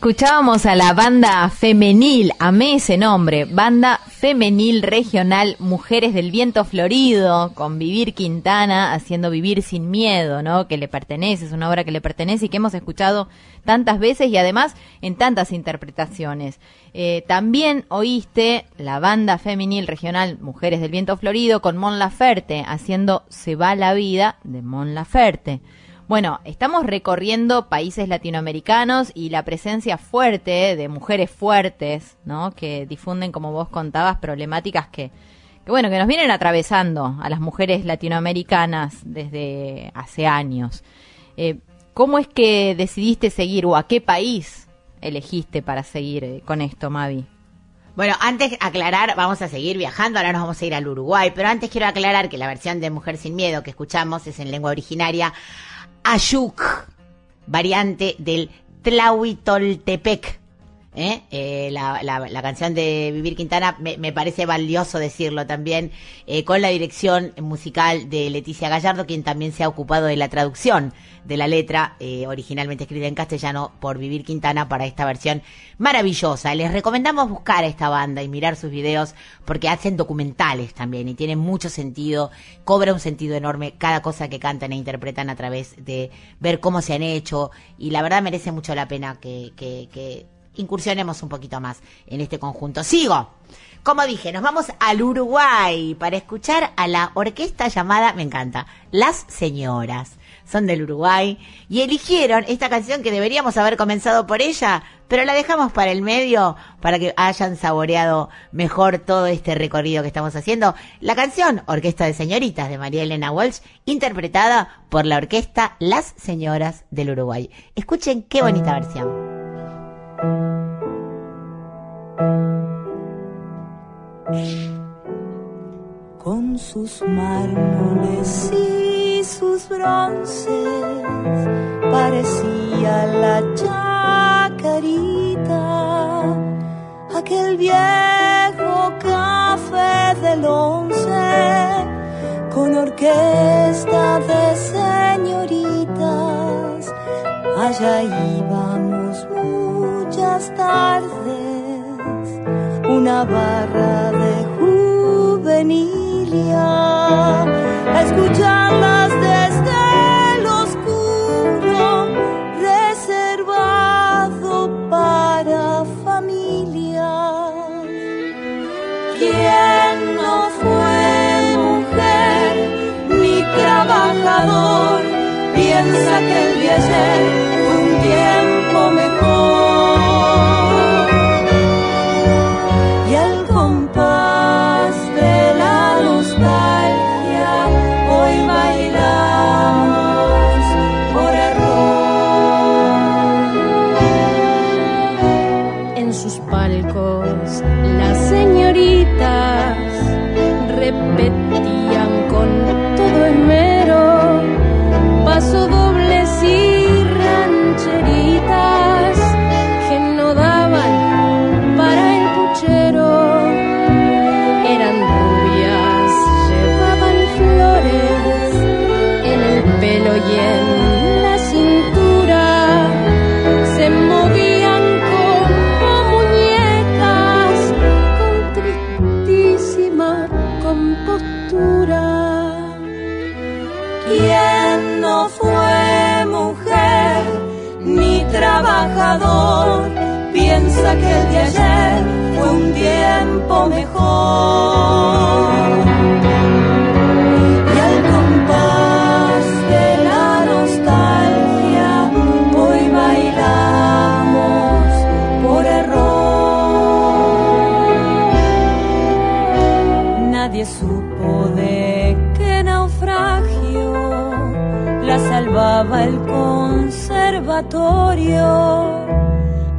Speaker 2: Escuchábamos a la banda femenil, amé ese nombre, banda femenil regional Mujeres del Viento Florido, con Vivir Quintana, haciendo Vivir sin Miedo, ¿no? Que le pertenece, es una obra que le pertenece y que hemos escuchado tantas veces y además en tantas interpretaciones. Eh, también oíste la banda femenil regional Mujeres del Viento Florido con Mon Laferte, haciendo Se va la vida de Mon Laferte. Bueno, estamos recorriendo países latinoamericanos y la presencia fuerte de mujeres fuertes, ¿no? Que difunden, como vos contabas, problemáticas que, que bueno, que nos vienen atravesando a las mujeres latinoamericanas desde hace años. Eh, ¿Cómo es que decidiste seguir o a qué país elegiste para seguir eh, con esto, Mavi?
Speaker 1: Bueno, antes aclarar, vamos a seguir viajando, ahora nos vamos a ir al Uruguay, pero antes quiero aclarar que la versión de Mujer sin Miedo que escuchamos es en lengua originaria Ayuk, variante del Tlahuitoltepec. ¿Eh? Eh, la, la- la canción de Vivir Quintana me, me parece valioso decirlo también, eh, con la dirección musical de Leticia Gallardo, quien también se ha ocupado de la traducción de la letra, eh, originalmente escrita en castellano por Vivir Quintana para esta versión maravillosa. Les recomendamos buscar a esta banda y mirar sus videos porque hacen documentales también y tienen mucho sentido, cobra un sentido enorme cada cosa que cantan e interpretan a través de ver cómo se han hecho y la verdad merece mucho la pena que, que, que incursionemos un poquito más en este conjunto. Sigo. Como dije, nos vamos al Uruguay para escuchar a la orquesta llamada, me encanta, Las Señoras. Son del Uruguay y eligieron esta canción que deberíamos haber comenzado por ella, pero la dejamos para el medio para que hayan saboreado mejor todo este recorrido que estamos haciendo. La canción Orquesta de Señoritas de María Elena Walsh, interpretada por la orquesta Las Señoras del Uruguay. Escuchen qué bonita versión.
Speaker 6: Con sus mármoles y sus bronces parecía la chacarita aquel viejo café del once con orquesta de señoritas. Allá íbamos tardes, una barra de juvenilia, escucharlas desde el oscuro, reservado para familias. ¿Quién no fue mujer ni trabajador? Piensa que el de ayer fue un tiempo mejor. Trabajador? Piensa que el de ayer fue un tiempo mejor. Y al compás de la nostalgia, hoy bailamos por error. Nadie supo de qué naufragio la salvaba el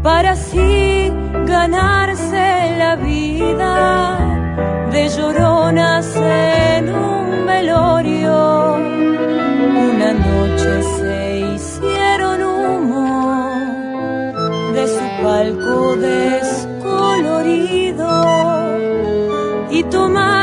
Speaker 6: para así ganarse la vida de lloronas en un velorio. Una noche se hicieron humo de su palco descolorido y tomaron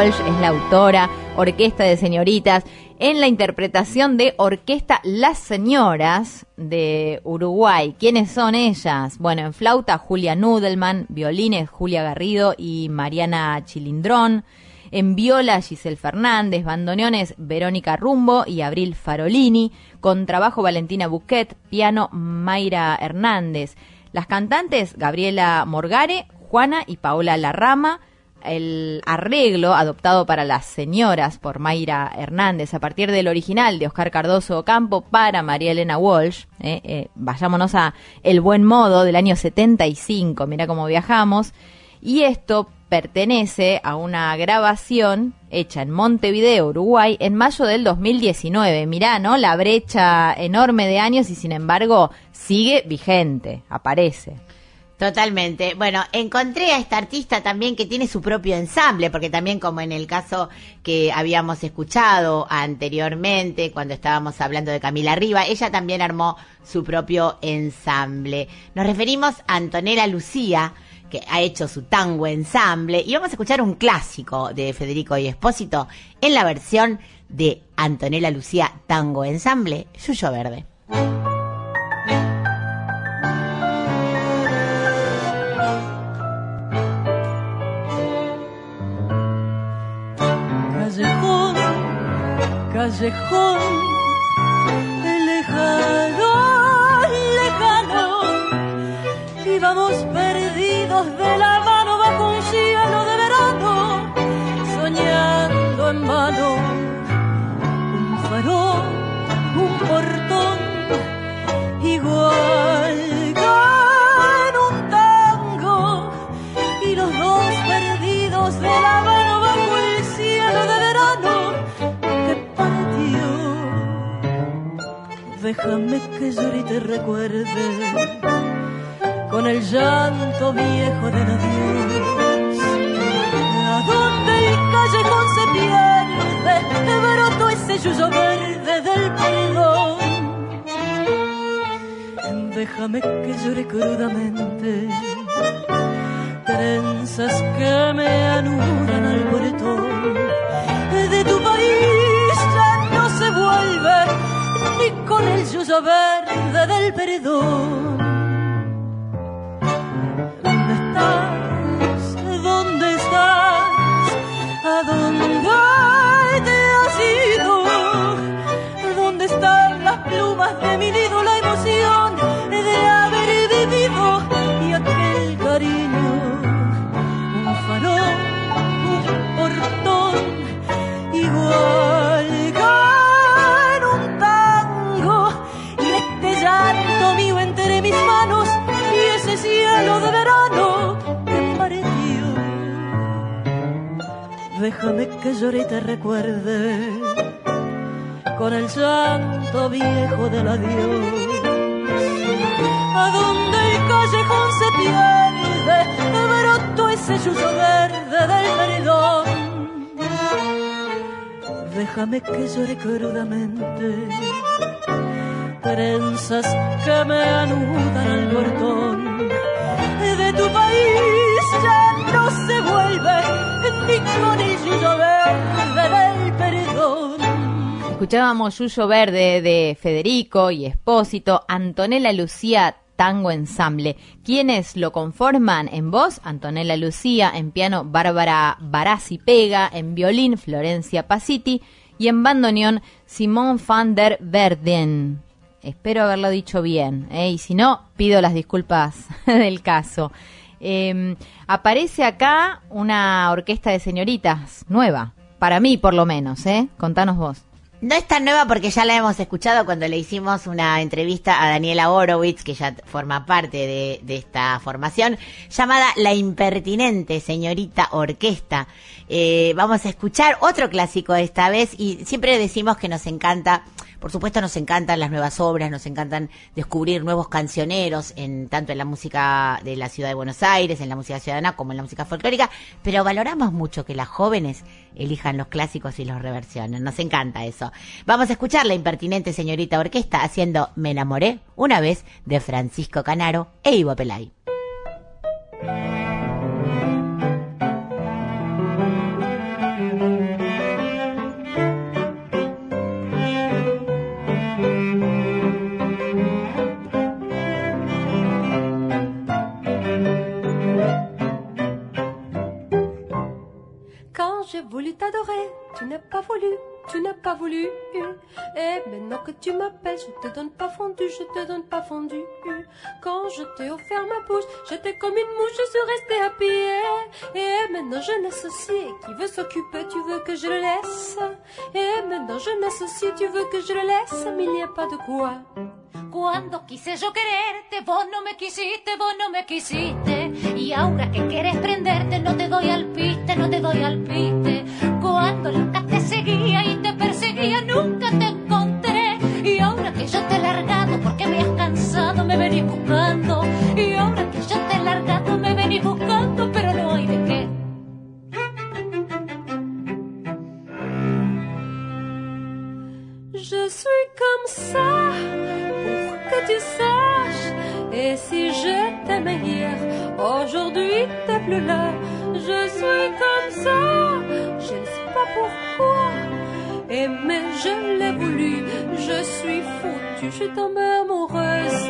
Speaker 2: Es la autora, Orquesta de Señoritas, en la interpretación de Orquesta Las Señoras de Uruguay. ¿Quiénes son ellas? Bueno, en flauta Julia Nudelman, violines Julia Garrido y Mariana Chilindrón. En viola Giselle Fernández, bandoneones Verónica Rumbo y Abril Farolini, contrabajo Valentina Buquet, piano Mayra Hernández. Las cantantes Gabriela Morgare, Juana y Paola Larrama, el arreglo adoptado para las señoras por Mayra Hernández a partir del original de Oscar Cardoso Ocampo para María Elena Walsh. eh, eh, vayámonos a El Buen Modo del año 75, mira cómo viajamos. Y esto pertenece a una grabación hecha en Montevideo, Uruguay, en mayo del 2019. Mirá, ¿no? La brecha enorme de años y sin embargo sigue vigente, aparece.
Speaker 1: Totalmente. Bueno, encontré a esta artista también que tiene su propio ensamble, porque también como en el caso que habíamos escuchado anteriormente, cuando estábamos hablando de Camila Riva, ella también armó su propio ensamble. Nos referimos a Antonella Lucía, que ha hecho su tango ensamble, y vamos a escuchar un clásico de Federico y Espósito en la versión de Antonella Lucía Tango Ensamble, Yuyo Verde.
Speaker 6: Callejón Déjame que llore y te recuerde con el llanto viejo del adiós. A donde el callejón se pierde, broto ese yuyo verde del perdón. Déjame que llore crudamente, trenzas que me anudan con el yuyo verde del perdón. Déjame que llore y te recuerde con el llanto viejo del adiós. A donde el callejón se pierde, broto ese yuyo verde del perdón. Déjame que llore crudamente, trenzas que me anudan al portón.
Speaker 2: Escuchábamos Yuyo Verde de Federico y Espósito, Antonella Lucía Tango Ensamble. ¿Quiénes lo conforman? En voz, Antonella Lucía, en piano, Bárbara Barassi Pega, en violín, Florencia Pasiti y en bandoneón, Simón van der Verden. Espero haberlo dicho bien, ¿eh? y si no, pido las disculpas del caso. Eh, aparece acá una orquesta de señoritas nueva, para mí por lo menos, ¿eh? Contanos vos.
Speaker 1: No es tan nueva porque ya la hemos escuchado cuando le hicimos una entrevista a Daniela Horowitz, que ya forma parte de, de esta formación, llamada La Impertinente Señorita Orquesta. Eh, vamos a escuchar otro clásico esta vez y siempre decimos que nos encanta, por supuesto nos encantan las nuevas obras, nos encantan descubrir nuevos cancioneros, en tanto en la música de la ciudad de Buenos Aires, en la música ciudadana como en la música folclórica, pero valoramos mucho que las jóvenes elijan los clásicos y los reversionen. Nos encanta eso. Vamos a escuchar la impertinente señorita orquesta haciendo Me enamoré una vez de Francisco Canaro e Ivo Pelay.
Speaker 4: Tu n'as pas voulu, tu n'as pas voulu. Et maintenant que tu m'appelles, je te donne pas fondu, je te donne pas fondu. Quand je t'ai offert ma bouche, j'étais comme une mouche, je suis restée à pied. Et maintenant je n'associe, qui veut s'occuper, tu veux que je le laisse. Et maintenant je n'associe, tu veux que je le laisse, mais il n'y a pas de quoi.
Speaker 8: Cuando quise yo quererte, vos no me quisiste, vos no me quisiste. Y ahora que quieres prenderte, no te doy al piste, no te doy al piste. Cuando loca te seguía y te perseguía, nunca te encontré. Y ahora que yo te he largado, porque me has cansado, me venís buscando. Y ahora que yo te he largado, me venís buscando, pero no hay de qué.
Speaker 4: Je suis comme ça, tu. Et si je t'aimais hier, aujourd'hui t'es plus là. Je suis comme ça, je ne sais pas pourquoi. Et mais je l'ai voulu, je suis foutue, je suis tombée amoureuse.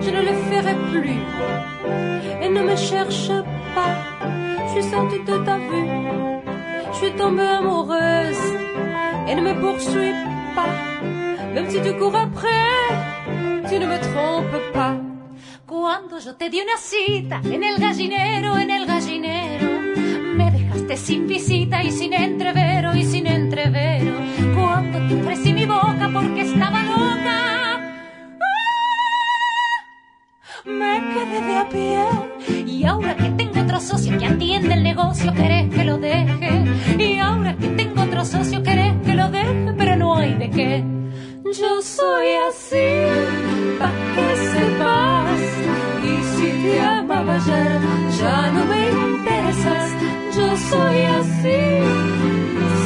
Speaker 4: Je ne le ferai plus. Et ne me cherche pas, je suis sortie de ta vue. Je suis tombée amoureuse
Speaker 8: et ne me poursuis pas. Même si tu cours après, tu ne me trompes pas.
Speaker 4: Cuando yo te di una cita en el gallinero, en el gallinero, me dejaste sin visita y sin entrevero y sin entrevero. Cuando te ofrecí mi boca porque estaba loca, ¡ah! me quedé de a pie. Y ahora que tengo otro socio que atiende el negocio, querés que lo deje. Y ahora que tengo otro socio, querés que lo deje, pero no hay de qué. Yo soy así, pa' que sepas. Y si te amaba ayer, ya no me interesas. Yo soy así,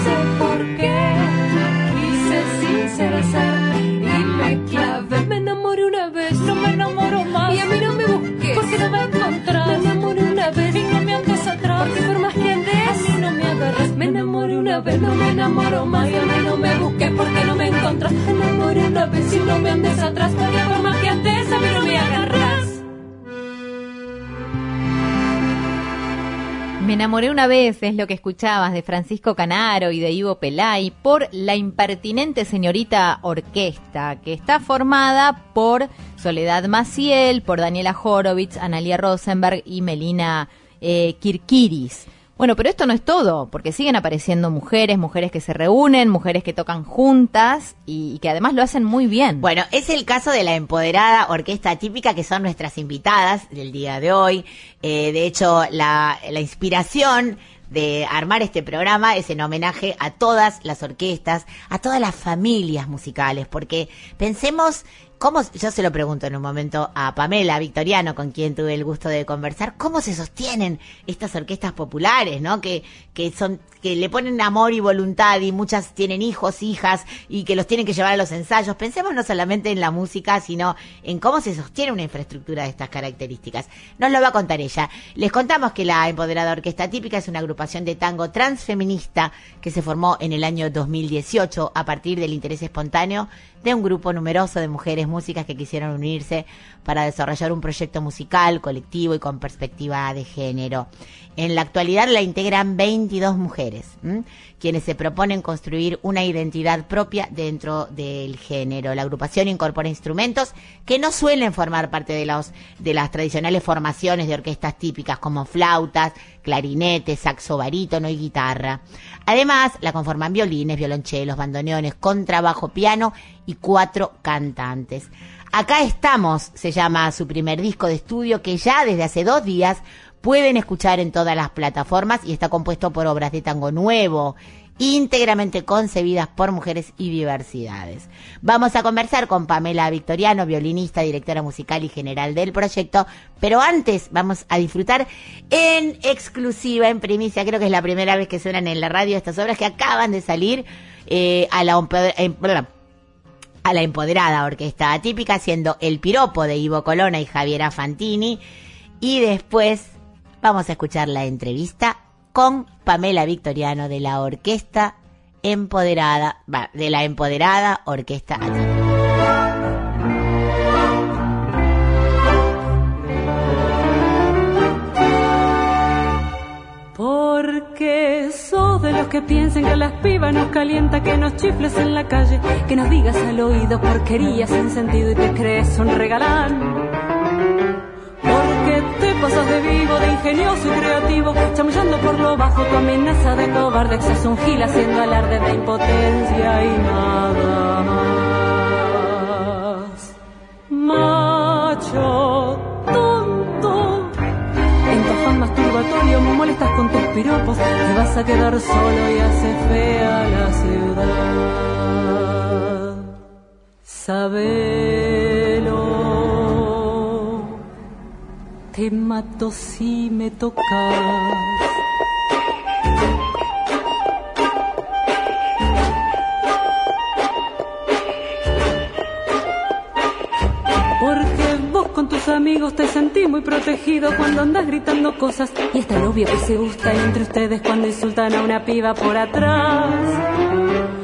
Speaker 4: sé por qué. Quise sincerizar y me clavé.
Speaker 8: Me enamoré una vez,
Speaker 4: No me enamoro más.
Speaker 8: y a mí no me busques.
Speaker 4: Porque no me encontrás.
Speaker 8: Me enamoré una vez
Speaker 4: Y no me andes atrás.
Speaker 8: Porque una vez, no me enamoro más y a mí no me busques porque no me encontras. Enamoré una vez y no me andes atrás porque por más que andes a me agarras.
Speaker 2: Me enamoré una vez, es lo que escuchabas de Francisco Canaro y de Ivo Pelay, por la impertinente señorita orquesta, que está formada por Soledad Maciel, por Daniela Horowitz, Analia Rosenberg y Melina eh, Kirkiris. Bueno, pero esto no es todo, porque siguen apareciendo mujeres, mujeres que se reúnen, mujeres que tocan juntas y, que además lo hacen muy bien.
Speaker 1: Bueno, es el caso de la empoderada orquesta típica que son nuestras invitadas del día de hoy. Eh, de hecho, la inspiración de armar este programa es en homenaje a todas las orquestas, a todas las familias musicales, porque pensemos cómo, yo se lo pregunto en un momento a Pamela Victoriano, con quien tuve el gusto de conversar, cómo se sostienen estas orquestas populares, ¿no? Que, que son, que le ponen amor y voluntad y muchas tienen hijos, hijas y que los tienen que llevar a los ensayos. Pensemos no solamente en la música, sino en cómo se sostiene una infraestructura de estas características. Nos lo va a contar ella. Les contamos que la Empoderada Orquesta Típica es una agrupación de tango transfeminista que se formó en el año 2018 a partir del interés espontáneo de un grupo numeroso de mujeres músicas que quisieron unirse para desarrollar un proyecto musical, colectivo y con perspectiva de género. En la actualidad la integran 22 mujeres, quienes se proponen construir una identidad propia dentro del género. La agrupación incorpora instrumentos que no suelen formar parte de, los, de las tradicionales formaciones de orquestas típicas como flautas, clarinetes, saxo barítono y guitarra. Además, la conforman violines, violonchelos, bandoneones, contrabajo, piano y cuatro cantantes. Acá estamos, se llama su primer disco de estudio que ya desde hace dos días pueden escuchar en todas las plataformas y está compuesto por obras de tango nuevo, íntegramente concebidas por mujeres y diversidades. Vamos a conversar con Pamela Victoriano, violinista, directora musical y general del proyecto, pero antes vamos a disfrutar en exclusiva, en primicia, creo que es la primera vez que suenan en la radio estas obras que acaban de salir eh, a la eh, a la empoderada orquesta atípica, siendo El Piropo de Ivo Colona y Javiera Fantini. Y después vamos a escuchar la entrevista con Pamela Victoriano de la orquesta empoderada, de la empoderada orquesta atípica.
Speaker 8: Porque sos de los que piensan que las pibas nos calienta, que nos chifles en la calle, que nos digas al oído porquerías sin sentido y te crees un regalán. Pasas de vivo, de ingenioso y creativo, chamullando por lo bajo tu amenaza de cobarde, sos un gil haciendo alarde de impotencia y nada más. Macho tonto, en tu afán masturbatorio me molestas con tus piropos, te vas a quedar solo y hace fea la ciudad. Sabelo, te mato si me tocas. Porque vos con tus amigos te sentís muy protegido cuando andas gritando cosas y es tan obvio que se gustan entre ustedes cuando insultan a una piba por atrás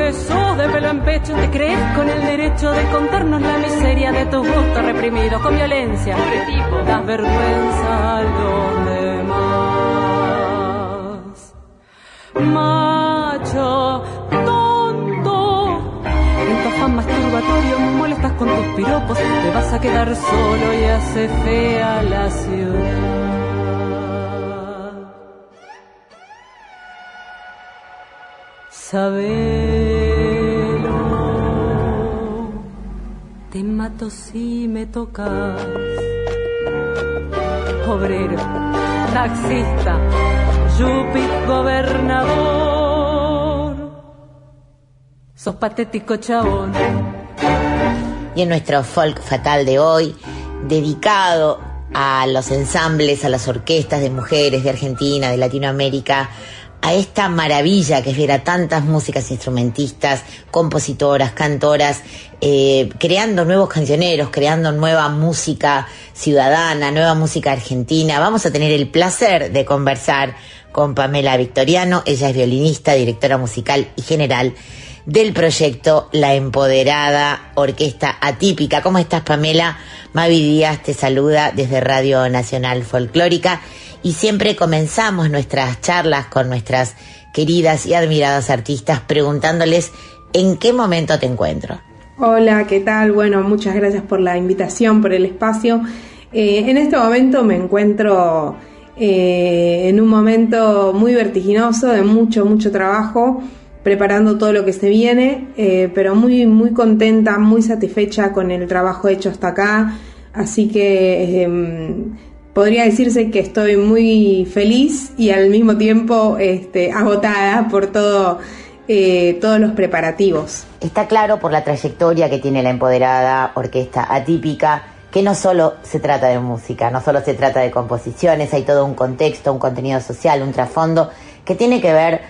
Speaker 8: que sos de pelo en pecho, te crees con el derecho de contarnos la miseria de tus gustos reprimidos con violencia. Pobre tipo. Das vergüenza a los demás. Macho, tonto, en tu afán masturbatorio molestas con tus piropos, te
Speaker 3: vas a quedar solo y hace fea la ciudad. saber. Te mato si me tocas. Obrero, taxista, yupi, gobernador. Sos patético chabón.
Speaker 1: Y en nuestro folk fatal de hoy, dedicado a los ensambles, a las orquestas de mujeres de Argentina, de Latinoamérica, a esta maravilla que es ver a tantas músicas instrumentistas, compositoras, cantoras, eh, creando nuevos cancioneros, creando nueva música ciudadana, nueva música argentina. Vamos a tener el placer de conversar con Pamela Victoriano. Ella es violinista, directora musical y general del proyecto La Empoderada Orquesta Atípica. ¿Cómo estás, Pamela? Mavi Díaz te saluda desde Radio Nacional Folclórica y siempre comenzamos nuestras charlas con nuestras queridas y admiradas artistas preguntándoles en qué momento te encuentro.
Speaker 9: Hola, ¿qué tal? Bueno, muchas gracias por la invitación, por el espacio. Eh, en este momento me encuentro eh, en un momento muy vertiginoso, de mucho, mucho trabajo, preparando todo lo que se viene, eh, pero muy, muy contenta, muy satisfecha con el trabajo hecho hasta acá. Así que em, podría decirse que estoy muy feliz y al mismo tiempo este, agotada por todo, eh, todos los preparativos.
Speaker 1: Está claro por la trayectoria que tiene la empoderada orquesta atípica que no solo se trata de música, no solo se trata de composiciones, hay todo un contexto, un contenido social, un trasfondo que tiene que ver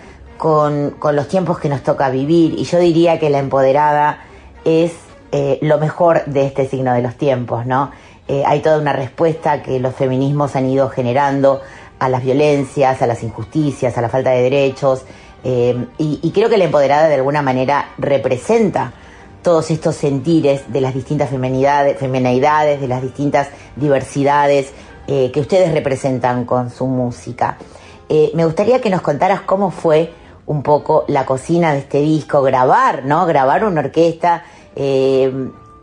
Speaker 1: con, con los tiempos que nos toca vivir y yo diría que la empoderada es eh, lo mejor de este signo de los tiempos, ¿no? Eh, hay toda una respuesta que los feminismos han ido generando a las violencias, a las injusticias, a la falta de derechos, eh, y, creo que la empoderada de alguna manera representa todos estos sentires de las distintas feminidades de las distintas diversidades que ustedes representan con su música. me gustaría que nos contaras cómo fue un poco la cocina de este disco, grabar, ¿no? Grabar una orquesta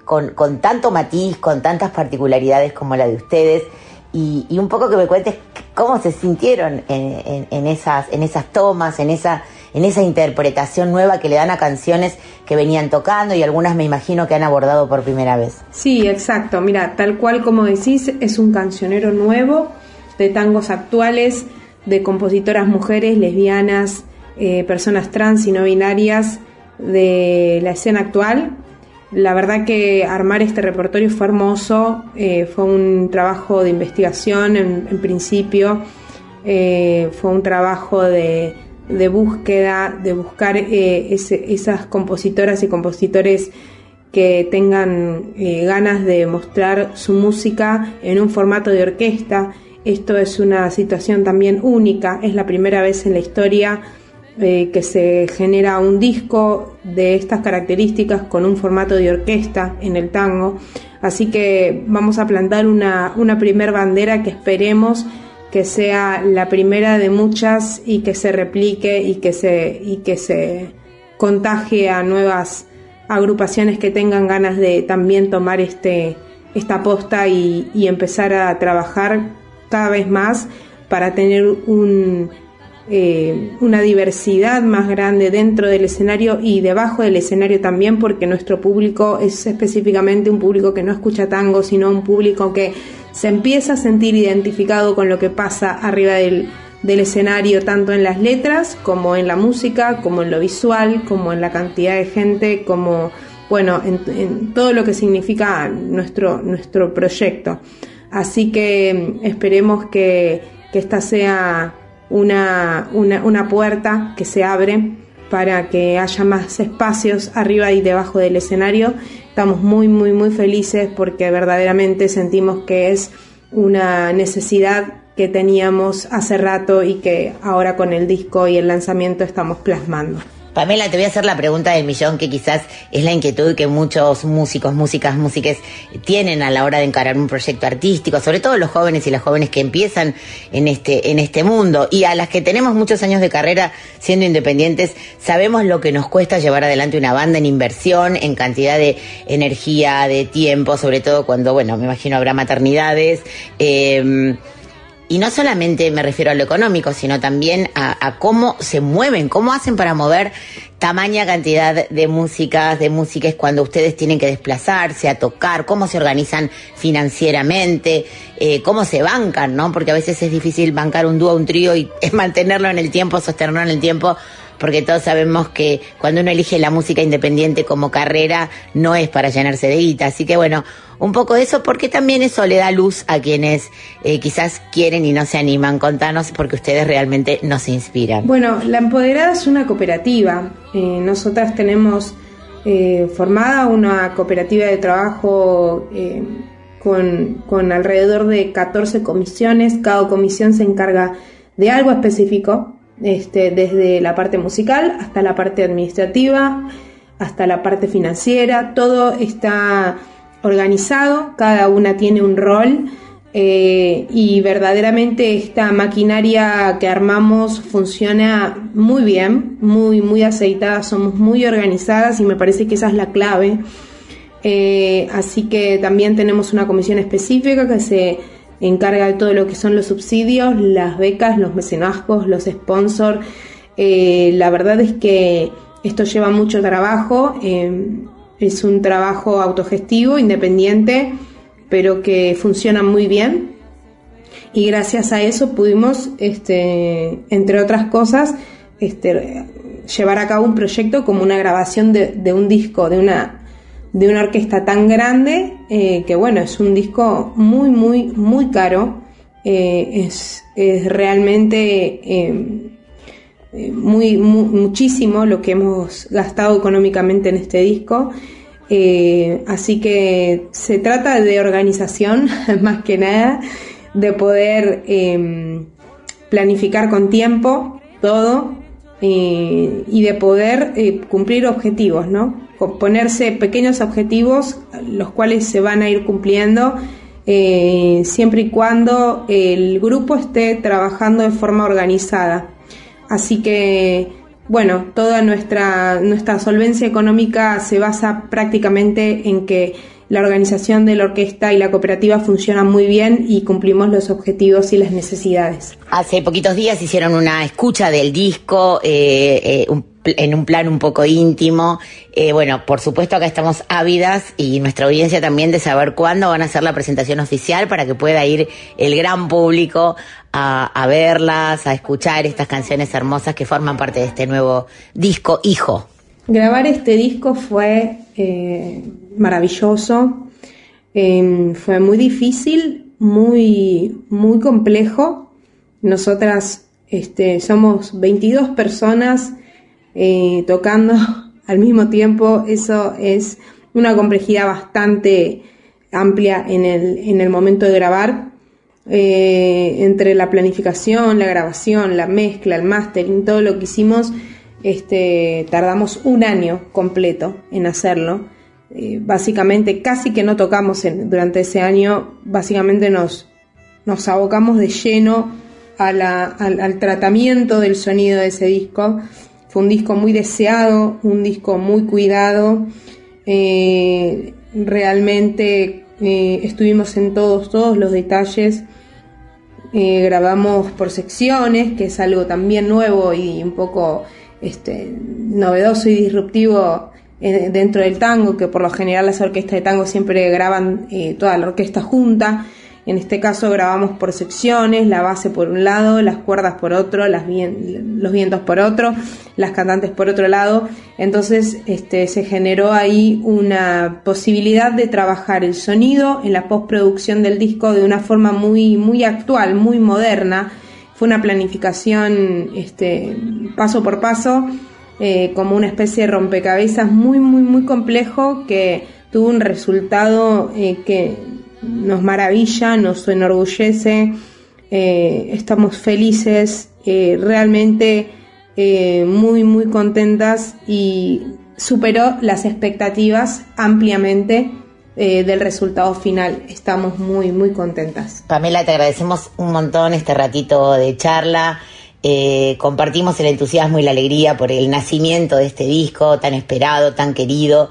Speaker 1: con, con tanto matiz, con tantas particularidades como la de ustedes, y, un poco que me cuentes cómo se sintieron en, en, esas, en esas tomas, en esa, en esa interpretación nueva que le dan a canciones que venían tocando y algunas me imagino que han abordado por primera vez.
Speaker 9: Sí, exacto. Mira, tal cual como decís, es un cancionero nuevo de tangos actuales, de compositoras mujeres, lesbianas, eh, personas trans y no binarias de la escena actual la verdad que armar este repertorio fue hermoso, eh, fue un trabajo de investigación en, principio, eh, fue un trabajo de, búsqueda, de buscar esas compositoras y compositores que tengan ganas de mostrar su música en un formato de orquesta. Esto es una situación también única, es la primera vez en la historia que se genera un disco de estas características con un formato de orquesta en el tango. Así que vamos a plantar una, una primer bandera que esperemos que sea la primera de muchas y que se replique y que se, y que se contagie a nuevas agrupaciones que tengan ganas de también tomar este, esta posta y empezar a trabajar cada vez más para tener un eh, una diversidad más grande dentro del escenario y debajo del escenario también, porque nuestro público es específicamente un público que no escucha tango, sino un público que se empieza a sentir identificado con lo que pasa arriba del, escenario, tanto en las letras como en la música, como en lo visual, como en la cantidad de gente, como, bueno, en, todo lo que significa nuestro, nuestro proyecto. Así que mm, esperemos que, que esta sea una, una, puerta que se abre para que haya más espacios arriba y debajo del escenario. Estamos muy, muy, muy felices porque verdaderamente sentimos que es una necesidad que teníamos hace rato y que ahora con el disco y el lanzamiento estamos plasmando.
Speaker 1: Pamela, te voy a hacer la pregunta del millón, que quizás es la inquietud que muchos músicos, músicas, músiques tienen a la hora de encarar un proyecto artístico, sobre todo los jóvenes y las jóvenes que empiezan en este, en este mundo. Y a las que tenemos muchos años de carrera siendo independientes, sabemos lo que nos cuesta llevar adelante una banda en inversión, en cantidad de energía, de tiempo, sobre todo cuando, bueno, me imagino habrá maternidades. Eh, y no solamente me refiero a lo económico, sino también a, cómo se mueven, cómo hacen para mover tamaña cantidad de músicas, de músicas cuando ustedes tienen que desplazarse a tocar, cómo se organizan financieramente, eh, cómo se bancan, ¿no? Porque a veces es difícil bancar un dúo, un trío y mantenerlo en el tiempo, sostenerlo en el tiempo porque todos sabemos que cuando uno elige la música independiente como carrera no es para llenarse de guita. Así que bueno, un poco de eso porque también eso le da luz a quienes eh, quizás quieren y no se animan. Contanos porque ustedes realmente nos inspiran.
Speaker 9: Bueno, La Empoderada es una cooperativa. Eh, nosotras tenemos eh, formada una cooperativa de trabajo con, con alrededor de 14 comisiones. Cada comisión se encarga de algo específico este, desde la parte musical hasta la parte administrativa, hasta la parte financiera, todo está organizado, cada una tiene un rol eh, y verdaderamente esta maquinaria que armamos funciona muy bien, muy, muy aceitada, somos muy organizadas y me parece que esa es la clave. Eh, así que también tenemos una comisión específica que se encarga de todo lo que son los subsidios, las becas, los mecenazgos, los sponsors. Eh, la verdad es que esto lleva mucho trabajo, eh, es un trabajo autogestivo, independiente, pero que funciona muy bien. Y gracias a eso pudimos, este, entre otras cosas, este, llevar a cabo un proyecto como una grabación de un disco, de una de una orquesta tan grande eh, que bueno, es un disco muy, muy, muy caro. Eh, es, realmente eh, muy, muchísimo lo que hemos gastado económicamente en este disco. así que se trata de organización más que nada, de poder planificar con tiempo todo y de poder cumplir objetivos, ¿no? Ponerse pequeños objetivos, los cuales se van a ir cumpliendo eh, siempre y cuando el grupo esté trabajando de forma organizada. Así que, bueno, toda nuestra, nuestra solvencia económica se basa prácticamente en que la organización de la orquesta y la cooperativa funcionan muy bien y cumplimos los objetivos y las necesidades.
Speaker 1: Hace poquitos días hicieron una escucha del disco, eh, eh, en un plan un poco íntimo. Eh, bueno, por supuesto acá estamos ávidas y nuestra audiencia también de saber cuándo van a hacer la presentación oficial para que pueda ir el gran público a, verlas, a escuchar estas canciones hermosas que forman parte de este nuevo disco Hijo.
Speaker 9: Grabar este disco fue maravilloso. Em, fue muy difícil, muy, muy complejo. Nosotras este, somos 22 personas eh, tocando al mismo tiempo. Eso es una complejidad bastante amplia en el, en el momento de grabar. Eh, entre la planificación, la grabación, la mezcla, el mastering, todo lo que hicimos, este, tardamos un año completo en hacerlo. Eh, básicamente casi que no tocamos durante ese año, básicamente nos, nos abocamos de lleno al, tratamiento del sonido de ese disco. Un disco muy deseado, un disco muy cuidado. Eh, realmente eh, estuvimos en todos, todos los detalles. grabamos por secciones, que es algo también nuevo y un poco este, novedoso y disruptivo eh, dentro del tango, que por lo general las orquestas de tango siempre graban eh, toda la orquesta junta. En este caso grabamos por secciones, la base por un lado, las cuerdas por otro, los vientos por otro, las cantantes por otro lado. Entonces este, se generó ahí una posibilidad de trabajar el sonido en la postproducción del disco de una forma muy, muy actual, muy moderna. Fue una planificación este, paso por paso eh, como una especie de rompecabezas muy, muy, muy complejo que tuvo un resultado eh, que nos maravilla, nos enorgullece, eh, estamos felices, realmente eh, muy, muy contentas y superó las expectativas ampliamente eh, del resultado final. Estamos muy, muy contentas.
Speaker 1: Pamela, te agradecemos un montón este ratito de charla. Eh, compartimos el entusiasmo y la alegría por el nacimiento de este disco tan esperado, tan querido.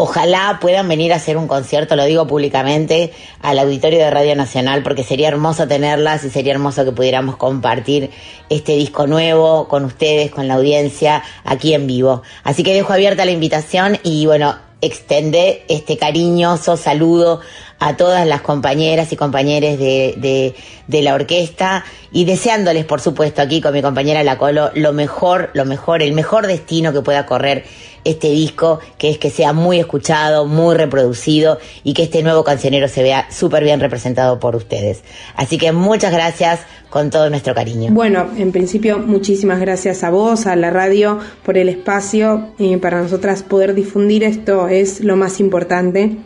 Speaker 1: Ojalá puedan venir a hacer un concierto, lo digo públicamente, al auditorio de Radio Nacional, porque sería hermoso tenerlas y sería hermoso que pudiéramos compartir este disco nuevo con ustedes, con la audiencia, aquí en vivo. Así que dejo abierta la invitación y bueno, extender este cariñoso saludo a todas las compañeras y compañeros de, de, la orquesta y deseándoles, por supuesto, aquí con mi compañera La Colo, lo mejor, lo mejor, el mejor destino que pueda correr este disco, que es que sea muy escuchado, muy reproducido y que este nuevo cancionero se vea súper bien representado por ustedes. Así que muchas gracias con todo nuestro cariño.
Speaker 9: Bueno, en principio muchísimas gracias a vos, a la radio, por el espacio. Eh, para nosotras poder difundir esto es lo más importante.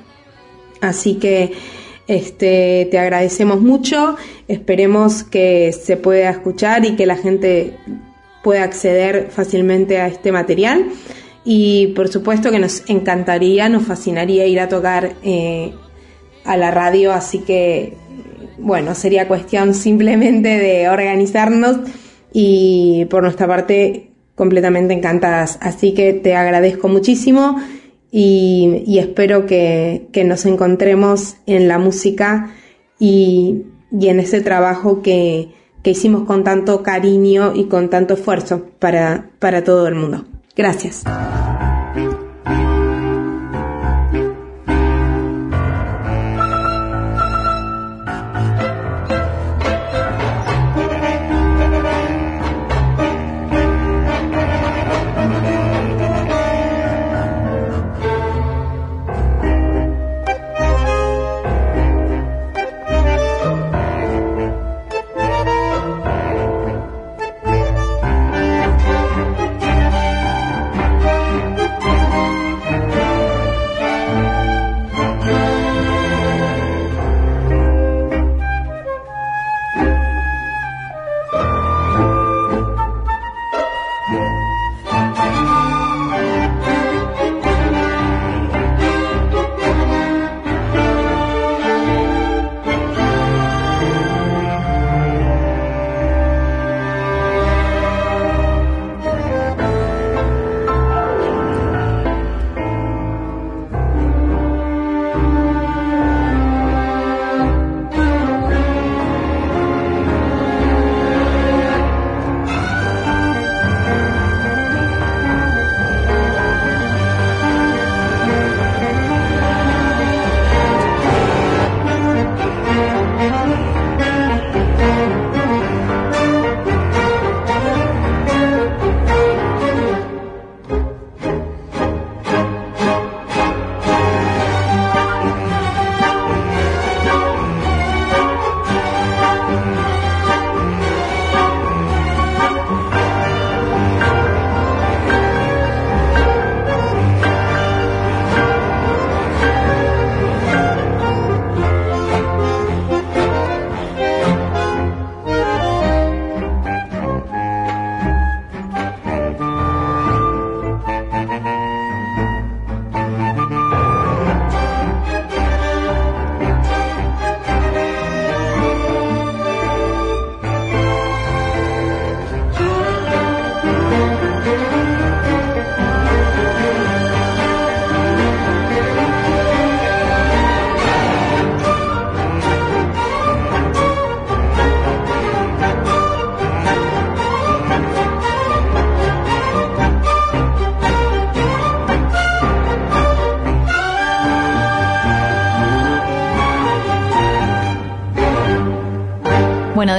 Speaker 9: Así que este, te agradecemos mucho. Esperemos que se pueda escuchar y que la gente pueda acceder fácilmente a este material y por supuesto que nos encantaría, nos fascinaría ir a tocar eh, a la radio, así que bueno, sería cuestión simplemente de organizarnos y por nuestra parte completamente encantadas. Así que te agradezco muchísimo y, espero que, que, nos encontremos en la música y, y en ese trabajo que, que, hicimos con tanto cariño y con tanto esfuerzo para, para todo el mundo. Gracias.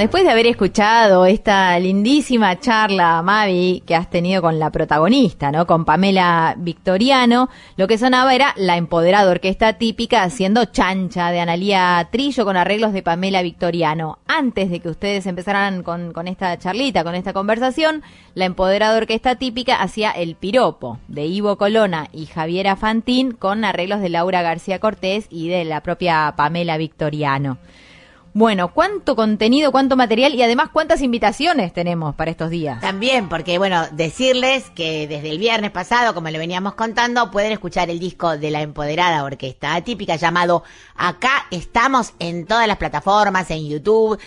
Speaker 2: Después de haber escuchado esta lindísima charla, Mavi, que has tenido con la protagonista, ¿no? Con Pamela Victoriano, lo que sonaba era la empoderada orquesta típica haciendo chancha de Analía Trillo con arreglos de Pamela Victoriano. Antes de que ustedes empezaran con, con esta charlita, con esta conversación, la empoderada orquesta típica hacía El Piropo de Ivo Colona y Javiera Fantín con arreglos de Laura García Cortés y de la propia Pamela Victoriano. Bueno, ¿cuánto contenido, cuánto material y además cuántas invitaciones tenemos para estos días?
Speaker 1: También, porque bueno, decirles que desde el viernes pasado, como le veníamos contando, pueden escuchar el disco de la empoderada orquesta atípica llamado Acá estamos en todas las plataformas, en YouTube.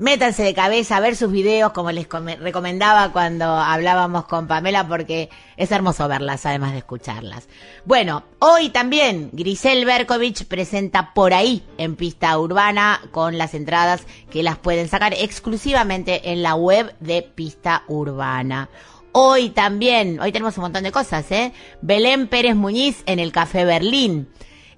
Speaker 1: Métanse de cabeza a ver sus videos, como les come- recomendaba cuando hablábamos con Pamela, porque es hermoso verlas, además de escucharlas. Bueno, hoy también Grisel Berkovich presenta por ahí en pista urbana con las entradas que las pueden sacar exclusivamente en la web de Pista Urbana. Hoy también, hoy tenemos un montón de cosas, ¿eh? Belén Pérez Muñiz en el Café Berlín.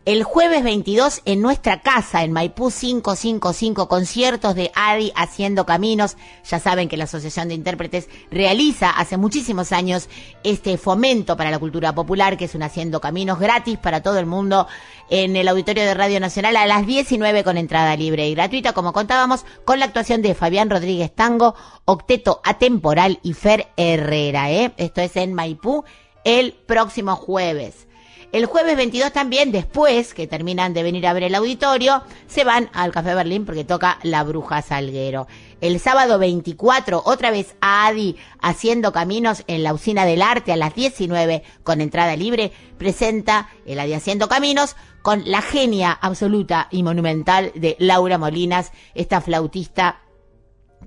Speaker 1: El jueves 22 en nuestra casa, en Maipú 555, conciertos de Adi Haciendo Caminos. Ya saben que la Asociación de Intérpretes realiza hace muchísimos años este fomento para la cultura popular, que es un Haciendo Caminos gratis para todo el mundo en el Auditorio de Radio Nacional a las 19 con entrada libre y gratuita, como contábamos, con la actuación de Fabián Rodríguez Tango, Octeto Atemporal y Fer Herrera. ¿eh? Esto es en Maipú el próximo jueves. El jueves 22 también, después que terminan de venir a ver el auditorio, se van al Café Berlín porque toca La Bruja Salguero. El sábado 24, otra vez a Adi haciendo caminos en la usina del arte a las 19 con entrada libre, presenta el Adi haciendo caminos con la genia absoluta y monumental de Laura Molinas, esta flautista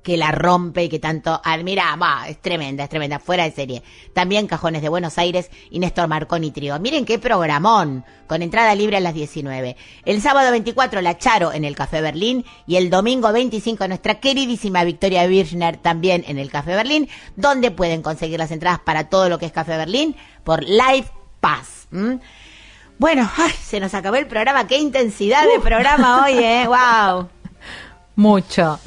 Speaker 1: que la rompe y que tanto admira, va, es tremenda, es tremenda, fuera de serie. También Cajones de Buenos Aires y Néstor Marconi Trío. Miren qué programón, con entrada libre a las 19. El sábado 24 la Charo en el Café Berlín y el domingo 25 nuestra queridísima Victoria Birchner también en el Café Berlín, donde pueden conseguir las entradas para todo lo que es Café Berlín por Live Pass. Bueno, ay, se nos acabó el programa, qué intensidad de programa hoy, eh, wow.
Speaker 2: Mucho.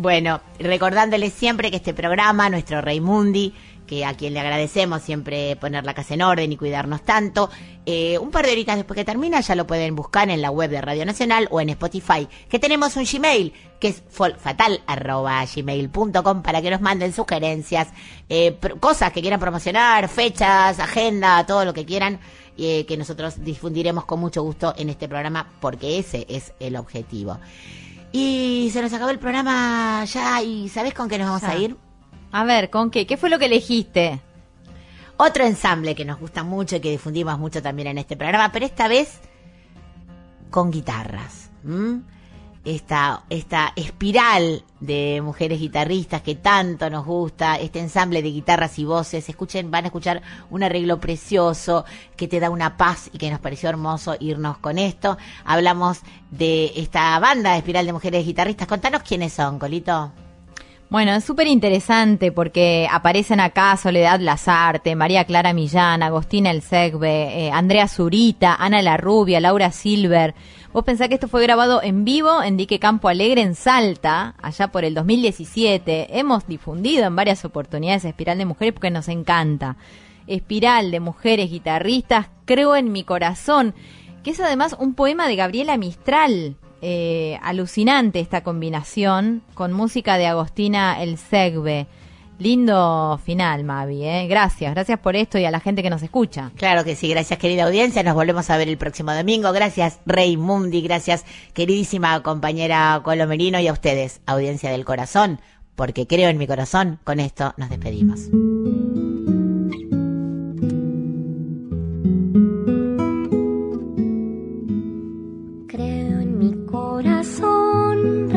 Speaker 1: Bueno, recordándoles siempre que este programa, nuestro Reymundi, que a quien le agradecemos siempre poner la casa en orden y cuidarnos tanto, eh, un par de horitas después que termina ya lo pueden buscar en la web de Radio Nacional o en Spotify, que tenemos un Gmail, que es fatal.gmail.com para que nos manden sugerencias, eh, cosas que quieran promocionar, fechas, agenda, todo lo que quieran, eh, que nosotros difundiremos con mucho gusto en este programa, porque ese es el objetivo. Y se nos acabó el programa ya, y ¿sabés con qué nos vamos a ir?
Speaker 2: A ver, ¿con qué? ¿Qué fue lo que elegiste?
Speaker 1: Otro ensamble que nos gusta mucho y que difundimos mucho también en este programa, pero esta vez con guitarras. Esta, esta espiral de mujeres guitarristas que tanto nos gusta, este ensamble de guitarras y voces. Escuchen, van a escuchar un arreglo precioso que te da una paz y que nos pareció hermoso irnos con esto. Hablamos de esta banda de espiral de mujeres guitarristas. Contanos quiénes son, Colito.
Speaker 2: Bueno, es súper interesante porque aparecen acá Soledad Lazarte, María Clara Millán, Agostina El Segbe, eh, Andrea Zurita, Ana La Rubia, Laura Silver. Vos pensás que esto fue grabado en vivo en Dique Campo Alegre en Salta, allá por el 2017. Hemos difundido en varias oportunidades Espiral de Mujeres porque nos encanta. Espiral de Mujeres Guitarristas, Creo en mi corazón, que es además un poema de Gabriela Mistral. Eh, alucinante esta combinación con música de Agostina El Segbe. Lindo final, Mavi. ¿eh? Gracias, gracias por esto y a la gente que nos escucha.
Speaker 1: Claro que sí, gracias querida audiencia, nos volvemos a ver el próximo domingo, gracias Rey Mundi, gracias queridísima compañera Colomerino y a ustedes, audiencia del corazón, porque creo en mi corazón, con esto nos despedimos.
Speaker 10: Creo en mi corazón,